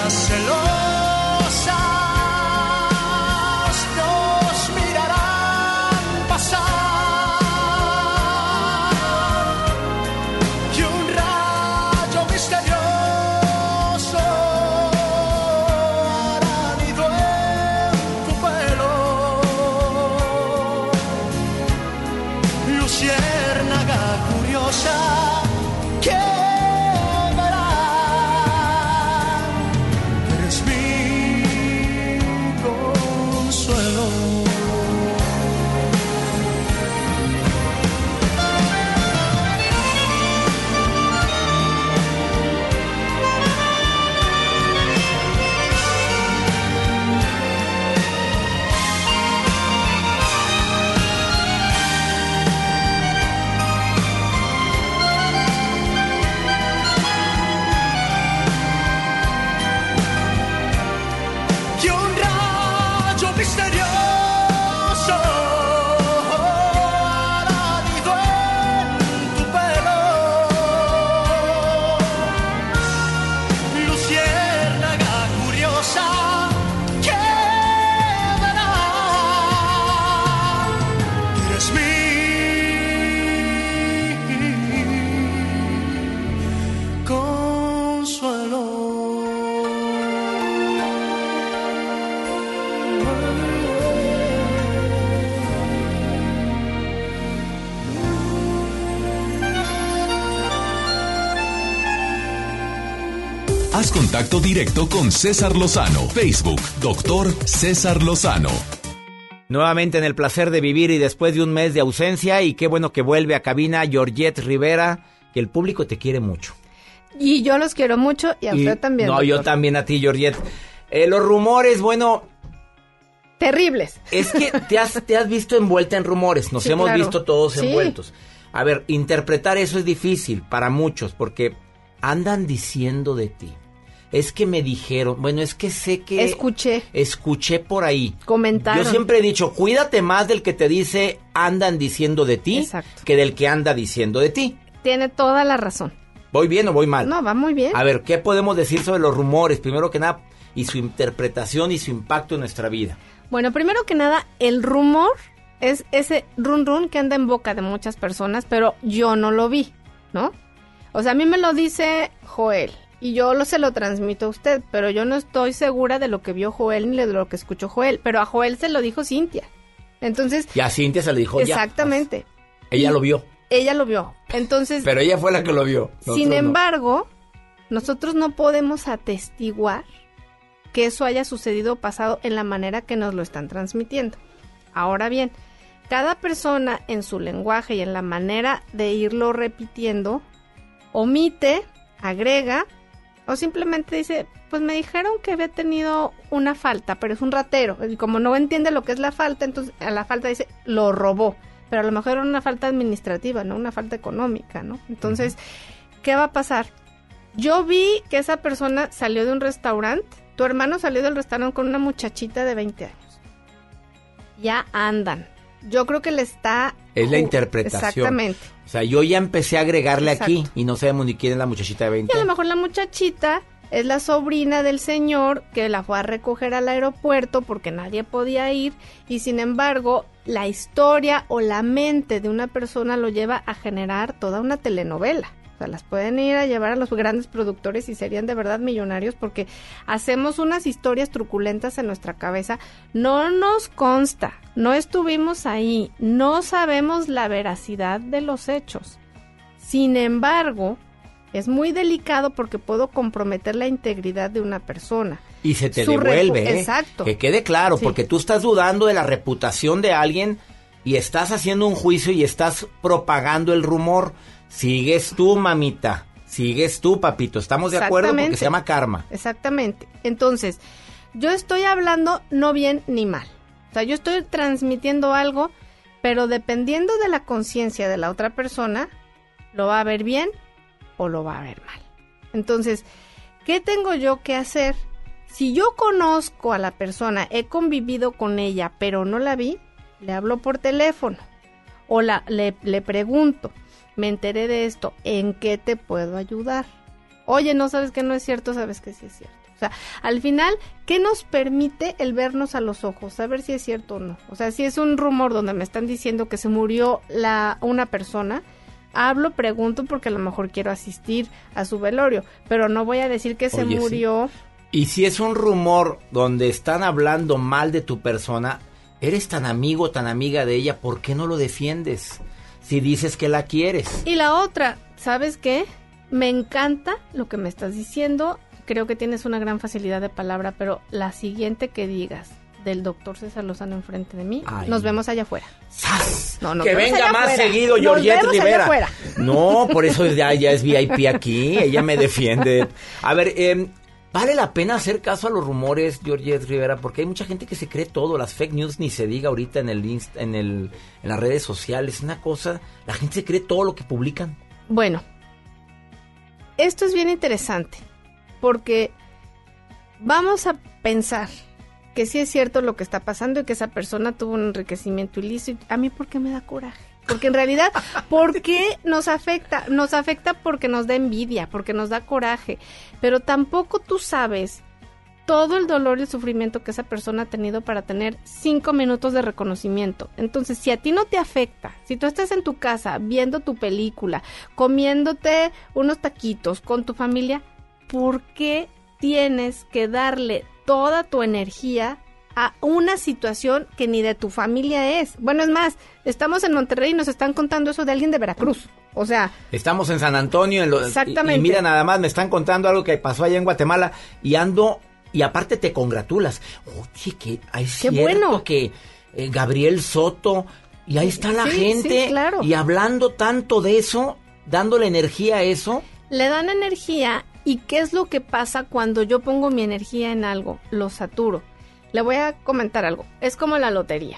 Contacto directo con César Lozano. Facebook, doctor César Lozano. Nuevamente en el placer de vivir y después de un mes de ausencia y qué bueno que vuelve a cabina Georgette Rivera, que el público te quiere mucho. Y yo los quiero mucho y a Y- usted también. No, yo también a ti, Georgette. Eh, los rumores, bueno, Terribles. es que te has, te has visto envuelta en rumores, nos Sí, hemos claro. visto todos Sí. envueltos. A ver, interpretar eso es difícil para muchos porque andan diciendo de ti. Es que me dijeron, bueno, es que sé que... Escuché. Escuché por ahí. Comentaron. Yo siempre he dicho, cuídate más del que te dice andan diciendo de ti Exacto. que del que anda diciendo de ti. Tiene toda la razón. ¿Voy bien o voy mal? No, va muy bien. A ver, ¿qué podemos decir sobre los rumores? Primero que nada, y su interpretación y su impacto en nuestra vida. Bueno, primero que nada, el rumor es ese run run que anda en boca de muchas personas, pero yo no lo vi, ¿no? O sea, a mí me lo dice Joel y yo lo, se lo transmito a usted, pero yo no estoy segura de lo que vio Joel ni de lo que escuchó Joel, pero a Joel se lo dijo Cintia. Entonces, Y a Cintia se le dijo ya. exactamente. Ella lo vio. Ella lo vio. Entonces, Pero ella fue la que lo vio. sin no. embargo, nosotros no podemos atestiguar que eso haya sucedido o pasado en la manera que nos lo están transmitiendo. Ahora bien, cada persona en su lenguaje y en la manera de irlo repitiendo, omite, agrega o simplemente dice, pues me dijeron que había tenido una falta, pero es un ratero. Y como no entiende lo que es la falta, entonces a la falta dice, lo robó. Pero a lo mejor era una falta administrativa, no una falta económica, ¿no? Entonces, ¿qué va a pasar? Yo vi que esa persona salió de un restaurante, tu hermano salió del restaurante con una muchachita de 20 años. Ya andan. Yo creo que le está... Es la interpretación. Exactamente. O sea, yo ya empecé a agregarle aquí y no sabemos ni quién es la muchachita de 20 Y a lo mejor la muchachita es la sobrina del señor que la fue a recoger al aeropuerto porque nadie podía ir y sin embargo la historia o la mente de una persona lo lleva a generar toda una telenovela. O sea, las pueden ir a llevar a los grandes productores y serían de verdad millonarios porque hacemos unas historias truculentas en nuestra cabeza. No nos consta, no estuvimos ahí, no sabemos la veracidad de los hechos. Sin embargo, es muy delicado porque puedo comprometer la integridad de una persona. Y se te Su devuelve, ¿eh? Exacto. Que quede claro, Sí. porque tú estás dudando de la reputación de alguien y estás haciendo un juicio y estás propagando el rumor. Sigues tú, mamita. Sigues tú, papito. Estamos de acuerdo porque se llama karma. Exactamente. Entonces, yo estoy hablando no bien ni mal. O sea, yo estoy transmitiendo algo, pero dependiendo de la conciencia de la otra persona, lo va a ver bien o lo va a ver mal. Entonces, ¿qué tengo yo que hacer? Si yo conozco a la persona, he convivido con ella, pero no la vi, le hablo por teléfono o la, le, le pregunto, me enteré de esto, ¿en qué te puedo ayudar? Oye, no sabes que no es cierto, sabes que sí es cierto. O sea, al final, ¿qué nos permite el vernos a los ojos? Saber si es cierto o no. O sea, si es un rumor donde me están diciendo que se murió la, una persona, hablo, pregunto porque a lo mejor quiero asistir a su velorio, pero no voy a decir que se Oye, sí. murió. Y si es un rumor donde están hablando mal de tu persona, eres tan amigo, tan amiga de ella, ¿por qué no lo defiendes? Si dices que la quieres. Y la otra, ¿sabes qué? Me encanta lo que me estás diciendo. Creo que tienes una gran facilidad de palabra, pero la siguiente que digas del doctor César Lozano enfrente de mí, Ay. nos vemos allá afuera. No, nos que venga más afuera. seguido Nos Georgette allá Rivera. afuera. No, por eso ya, ya es VIP aquí, ella me defiende. A ver, eh, ¿vale la pena hacer caso a los rumores, Georgette Rivera? Porque hay mucha gente que se cree todo, las fake news ni se diga ahorita en el, inst- en el en las redes sociales, una cosa, la gente se cree todo lo que publican. Bueno, esto es bien interesante porque vamos a pensar que sí es cierto lo que está pasando y que esa persona tuvo un enriquecimiento ilícito. A mí, ¿por qué me da coraje? Porque en realidad, ¿por qué nos afecta? Nos afecta porque nos da envidia, porque nos da coraje, pero tampoco tú sabes todo el dolor y el sufrimiento que esa persona ha tenido para tener cinco minutos de reconocimiento. Entonces, si a ti no te afecta, si tú estás en tu casa viendo tu película, comiéndote unos taquitos con tu familia, ¿por qué tienes que darle toda tu energía a una situación que ni de tu familia es? Bueno, es más, estamos en Monterrey y nos están contando eso de alguien de Veracruz. O sea, Estamos en San Antonio, en lo- Exactamente. Y, y mira nada más, me están contando algo que pasó allá en Guatemala y ando y aparte te congratulas. Oye, que Qué cierto bueno. que eh, Gabriel Soto y ahí está la Sí, gente sí, claro. y hablando tanto de eso, dándole energía a eso. le dan energía y qué es lo que pasa cuando yo pongo mi energía en algo, lo saturo. Le voy a comentar algo, es como la lotería.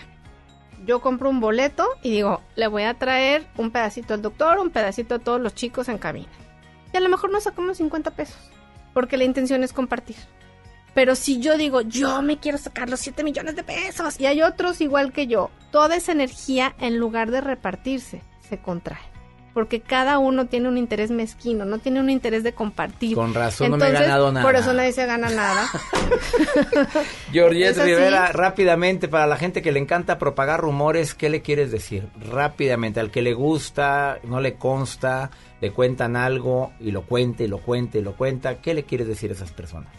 Yo compro un boleto y digo, le voy a traer un pedacito al doctor, un pedacito a todos los chicos en cabina. Y a lo mejor nos sacamos 50 pesos, porque la intención es compartir. Pero si yo digo, yo me quiero sacar los 7 millones de pesos y hay otros igual que yo, toda esa energía en lugar de repartirse, se contrae. Porque cada uno tiene un interés mezquino, no tiene un interés de compartir. Con razón no me he ganado nada. Por eso nadie se gana nada. Georgette. Rivera, rápidamente, para la gente que le encanta propagar rumores, ¿qué le quieres decir? Rápidamente, al que le gusta, no le consta, le cuentan algo y lo cuenta y lo cuenta y lo cuenta, ¿qué le quieres decir a esas personas?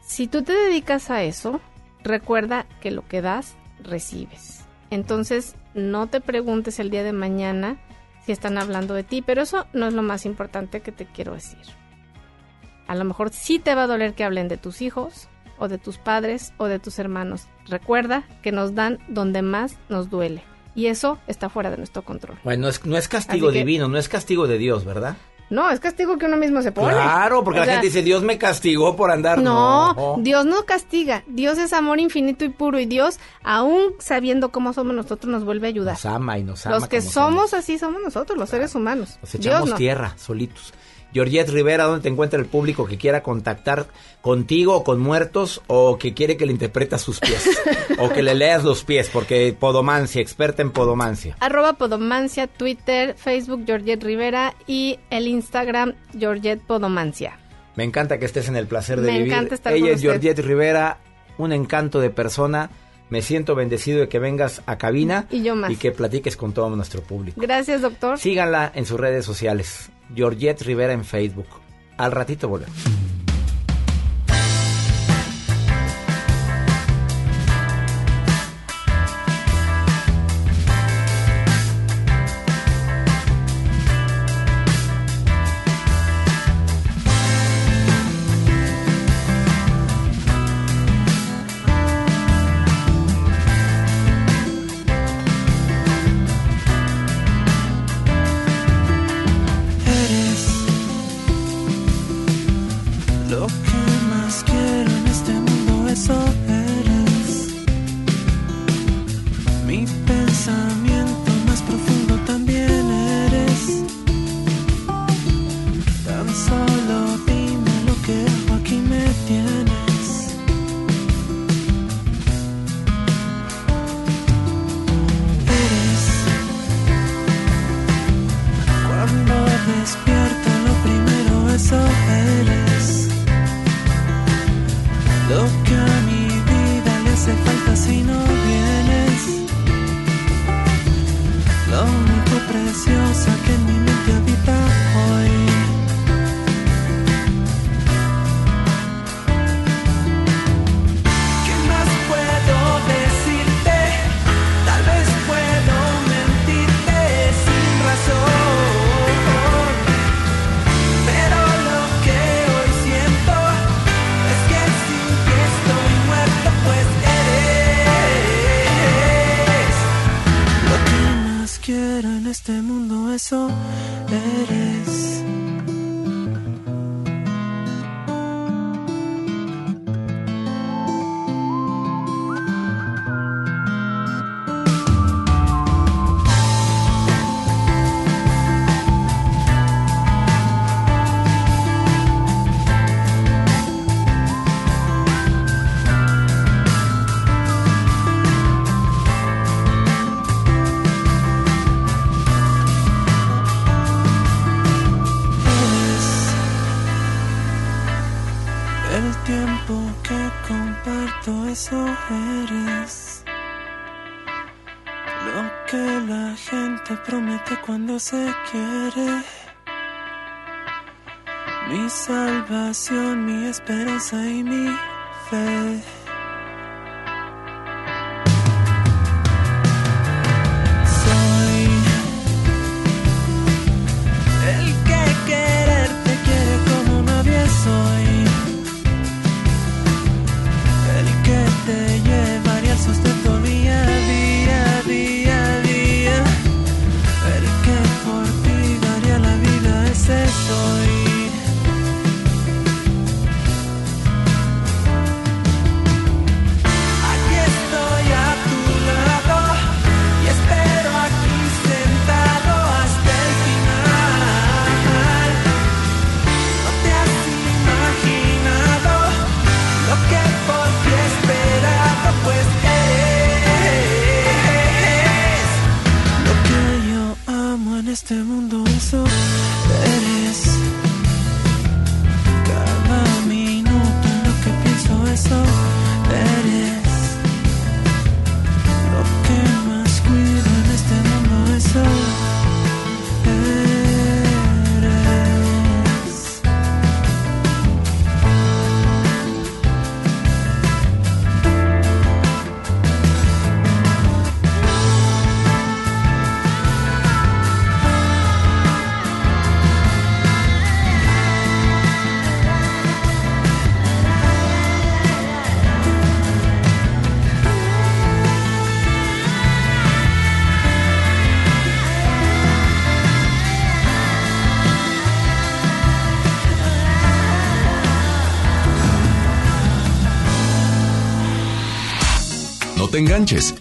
Si tú te dedicas a eso, recuerda que lo que das, recibes. Entonces, no te preguntes el día de mañana si están hablando de ti, pero eso no es lo más importante que te quiero decir. A lo mejor sí te va a doler que hablen de tus hijos, o de tus padres, o de tus hermanos. Recuerda que nos dan donde más nos duele. Y eso está fuera de nuestro control. Bueno, no es, no es castigo que- divino, no es castigo de Dios, ¿verdad? No, es castigo que uno mismo se pone. Claro, porque O la sea, gente dice, Dios me castigó por andar. No, No, Dios no castiga. Dios es amor infinito y puro. Y Dios, aún sabiendo cómo somos nosotros, nos vuelve a ayudar. Nos ama y nos ama. Los que somos así somos nosotros, los seres humanos. Nos Dios echamos no. tierra, solitos. Georgette Rivera, ¿dónde te encuentra el público que quiera contactar contigo o con muertos o que quiere que le interpretas sus pies? o que le leas los pies, porque podomancia, experta en podomancia. Arroba Podomancia, Twitter, Facebook, Georgette Rivera y el Instagram, Georgette Podomancia. Me encanta que estés en el placer de Me vivir. encanta estar Ella con es usted. Georgette Rivera, un encanto de persona. Me siento bendecido de que vengas a cabina Y yo más. y que platiques con todo nuestro público. Gracias, doctor. Síganla en sus redes sociales. Georgette Rivera en Facebook. Al ratito volvemos.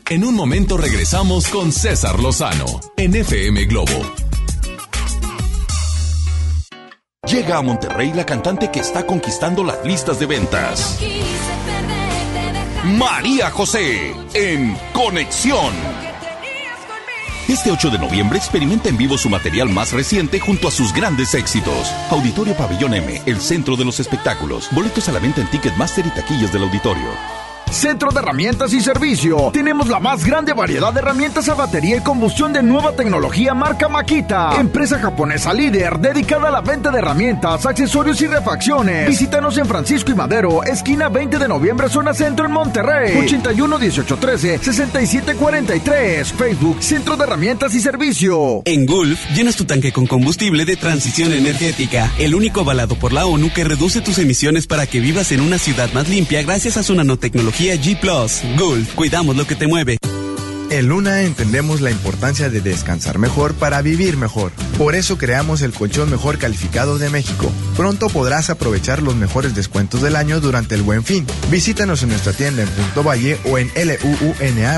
En un momento regresamos con César Lozano en FM Globo. Llega a Monterrey la cantante que está conquistando las listas de ventas. María José en Conexión. Este 8 de noviembre experimenta en vivo su material más reciente junto a sus grandes éxitos. Auditorio Pabellón M, el centro de los espectáculos. Boletos a la venta en Ticketmaster y taquillas del auditorio. Centro de Herramientas y Servicio. Tenemos la más grande variedad de herramientas a batería y combustión de nueva tecnología marca Makita. Empresa japonesa líder dedicada a la venta de herramientas, accesorios y refacciones. Visítanos en Francisco y Madero, esquina 20 de noviembre, zona centro en Monterrey. 81 18 13 67 43. Facebook Centro de Herramientas y Servicio. En Gulf, llenas tu tanque con combustible de transición energética. El único avalado por la ONU que reduce tus emisiones para que vivas en una ciudad más limpia gracias a su nanotecnología G ⁇ Gulf, cuidamos lo que te mueve. En Luna entendemos la importancia de descansar mejor para vivir mejor. Por eso creamos el colchón mejor calificado de México. Pronto podrás aprovechar los mejores descuentos del año durante el buen fin. Visítanos en nuestra tienda en Punto Valle o en luuna.mx.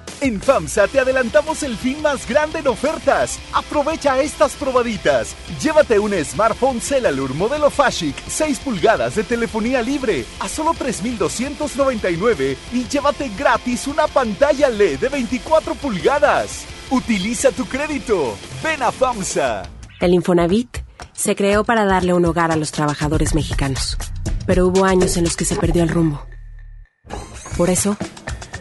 En FAMSA te adelantamos el fin más grande en ofertas. Aprovecha estas probaditas. Llévate un smartphone Celalur modelo Fashic 6 pulgadas de telefonía libre a solo 3,299 y llévate gratis una pantalla LED de 24 pulgadas. Utiliza tu crédito. Ven a FAMSA. El Infonavit se creó para darle un hogar a los trabajadores mexicanos, pero hubo años en los que se perdió el rumbo. Por eso,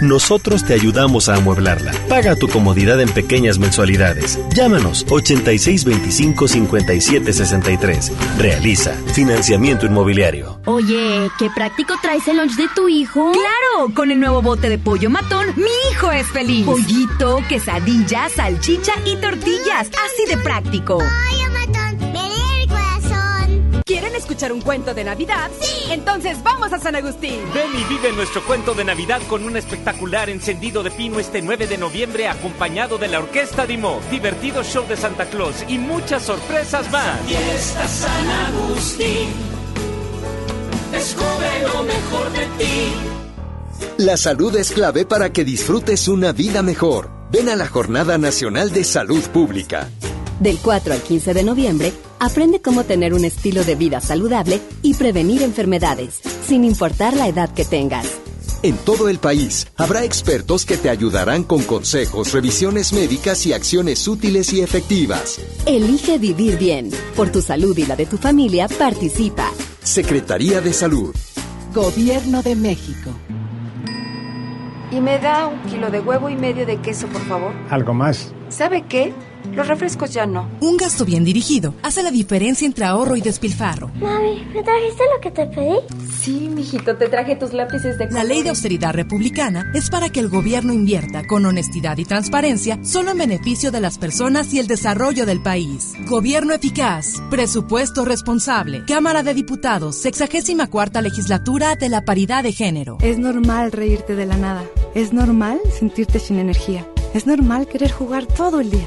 nosotros te ayudamos a amueblarla. Paga tu comodidad en pequeñas mensualidades. Llámanos 8625-5763. Realiza financiamiento inmobiliario. Oye, qué práctico traes el lunch de tu hijo. ¡Claro! Con el nuevo bote de pollo matón, mi hijo es feliz. Pollito, quesadilla, salchicha y tortillas. Así de práctico. ¿Quieren escuchar un cuento de Navidad? Sí. Entonces vamos a San Agustín. Ven y vive nuestro cuento de Navidad con un espectacular encendido de pino este 9 de noviembre acompañado de la Orquesta Dimo, divertido show de Santa Claus y muchas sorpresas más. Fiesta San Agustín. Descubre lo mejor de ti. La salud es clave para que disfrutes una vida mejor. Ven a la Jornada Nacional de Salud Pública. Del 4 al 15 de noviembre, aprende cómo tener un estilo de vida saludable y prevenir enfermedades, sin importar la edad que tengas. En todo el país habrá expertos que te ayudarán con consejos, revisiones médicas y acciones útiles y efectivas. Elige vivir bien. Por tu salud y la de tu familia, participa. Secretaría de Salud. Gobierno de México. ¿Y me da un kilo de huevo y medio de queso, por favor? ¿Algo más? ¿Sabe qué? Los refrescos ya no. Un gasto bien dirigido hace la diferencia entre ahorro y despilfarro. Mami, ¿me trajiste lo que te pedí? Sí, mijito, te traje tus lápices de La ley de austeridad republicana es para que el gobierno invierta con honestidad y transparencia solo en beneficio de las personas y el desarrollo del país. Gobierno eficaz, presupuesto responsable, Cámara de Diputados, 64 legislatura de la paridad de género. Es normal reírte de la nada. Es normal sentirte sin energía. Es normal querer jugar todo el día.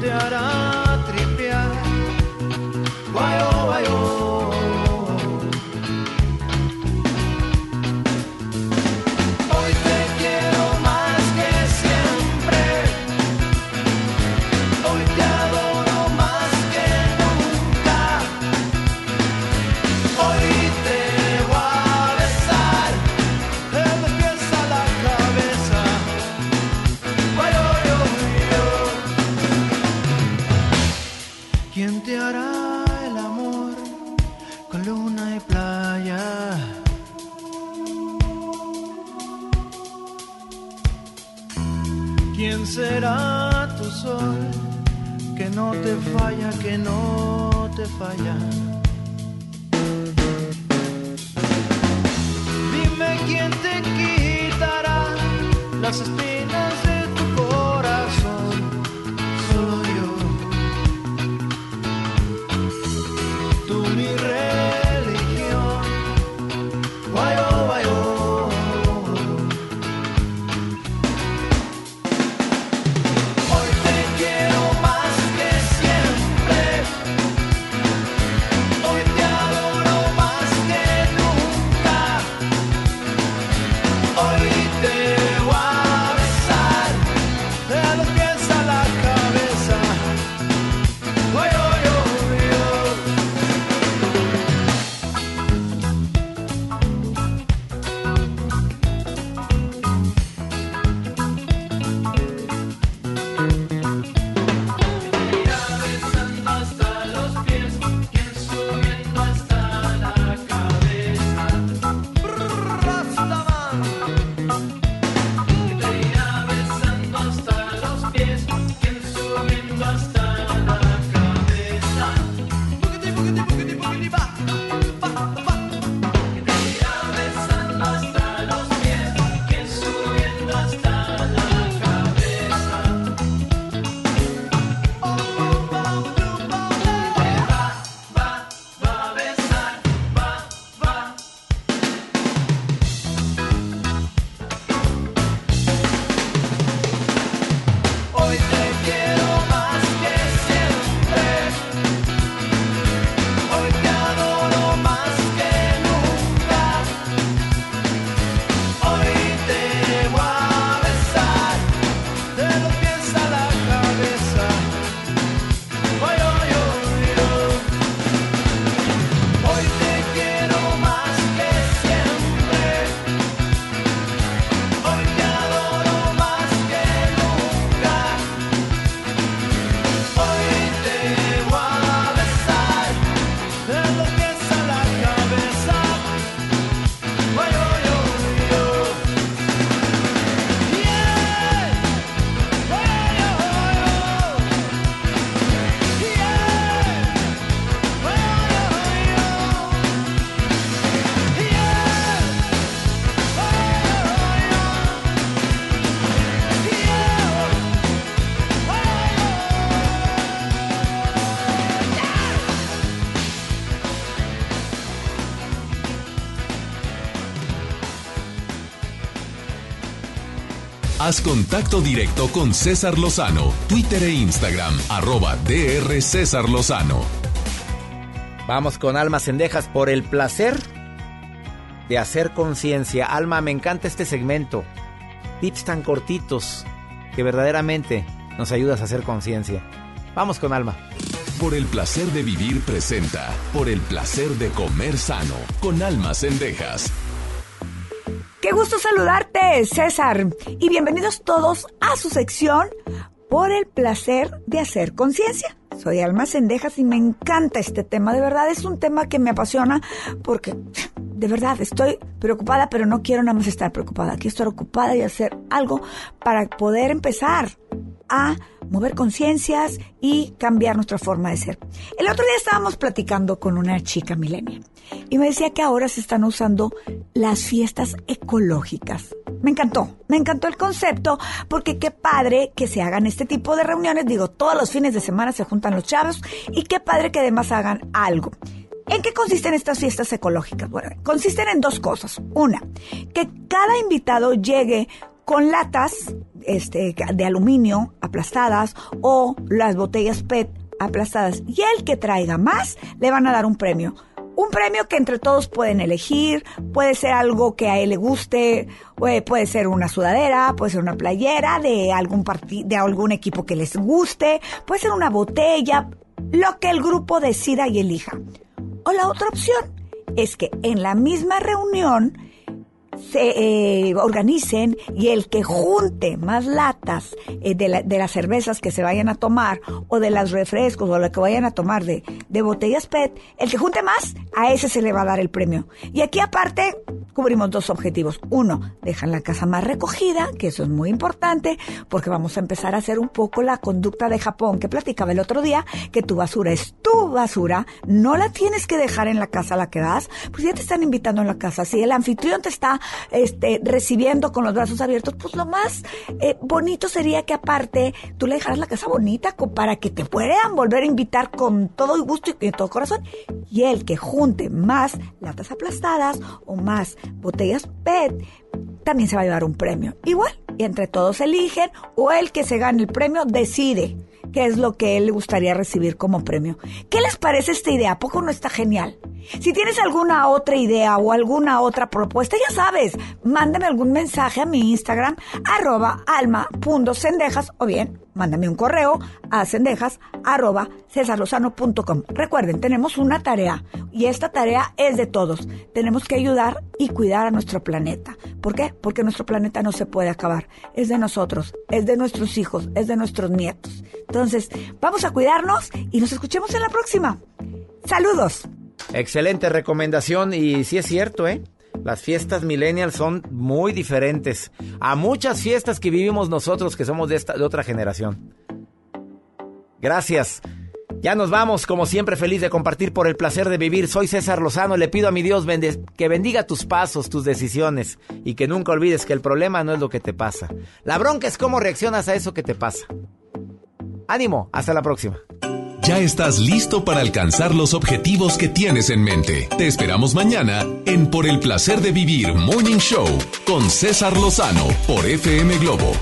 te hará Haz contacto directo con César Lozano, Twitter e Instagram, arroba DR César Lozano. Vamos con Alma Cendejas por el placer de hacer conciencia. Alma, me encanta este segmento. Tips tan cortitos que verdaderamente nos ayudas a hacer conciencia. Vamos con Alma. Por el placer de vivir presenta. Por el placer de comer sano. Con Alma Cendejas. Qué gusto saludarte, César. Y bienvenidos todos a su sección Por el placer de hacer conciencia. Soy Alma Cendejas y me encanta este tema. De verdad es un tema que me apasiona porque de verdad estoy preocupada, pero no quiero nada más estar preocupada. Quiero estar ocupada y hacer algo para poder empezar a mover conciencias y cambiar nuestra forma de ser. El otro día estábamos platicando con una chica milenia y me decía que ahora se están usando las fiestas ecológicas. Me encantó, me encantó el concepto porque qué padre que se hagan este tipo de reuniones. Digo, todos los fines de semana se juntan los chavos y qué padre que además hagan algo. ¿En qué consisten estas fiestas ecológicas? Bueno, consisten en dos cosas. Una, que cada invitado llegue con latas este, de aluminio aplastadas o las botellas PET aplastadas. Y el que traiga más le van a dar un premio. Un premio que entre todos pueden elegir, puede ser algo que a él le guste, puede ser una sudadera, puede ser una playera de algún de algún equipo que les guste, puede ser una botella, lo que el grupo decida y elija. O la otra opción es que en la misma reunión se eh, organicen y el que junte más latas eh, de, de, las cervezas que se vayan a tomar o de los refrescos o lo que vayan a tomar de, de botellas PET, el que junte más, a ese se le va a dar el premio. Y aquí aparte cubrimos dos objetivos. Uno, dejan la casa más recogida, que eso es muy importante, porque vamos a empezar a hacer un poco la conducta de Japón que platicaba el otro día, que tu basura es tu basura, no la tienes que dejar en la casa a la que vas, pues ya te están invitando en la casa. Si el anfitrión te está este, recibiendo con los brazos abiertos, pues lo más eh, bonito sería que aparte tú le dejaras la casa bonita para que te puedan volver a invitar con todo gusto y con todo corazón. Y el que junte más latas aplastadas o más botellas PET, también se va a llevar un premio. Igual, y entre todos eligen o el que se gane el premio decide qué es lo que él le gustaría recibir como premio. ¿Qué les parece esta idea? ¿A poco no está genial? Si tienes alguna otra idea o alguna otra propuesta, ya sabes, mándame algún mensaje a mi Instagram, arroba alma.cendejas o bien mándame un correo a cendejas. Recuerden, tenemos una tarea y esta tarea es de todos. Tenemos que ayudar y cuidar a nuestro planeta. ¿Por qué? Porque nuestro planeta no se puede acabar. Es de nosotros, es de nuestros hijos, es de nuestros nietos. Entonces, vamos a cuidarnos y nos escuchemos en la próxima. Saludos. Excelente recomendación y sí es cierto, ¿eh? Las fiestas millennials son muy diferentes a muchas fiestas que vivimos nosotros que somos de, esta, de otra generación. Gracias. Ya nos vamos, como siempre, feliz de compartir por el placer de vivir. Soy César Lozano, le pido a mi Dios que bendiga tus pasos, tus decisiones y que nunca olvides que el problema no es lo que te pasa. La bronca es cómo reaccionas a eso que te pasa. Ánimo, hasta la próxima. Ya estás listo para alcanzar los objetivos que tienes en mente. Te esperamos mañana en Por el placer de vivir Morning Show con César Lozano por FM Globo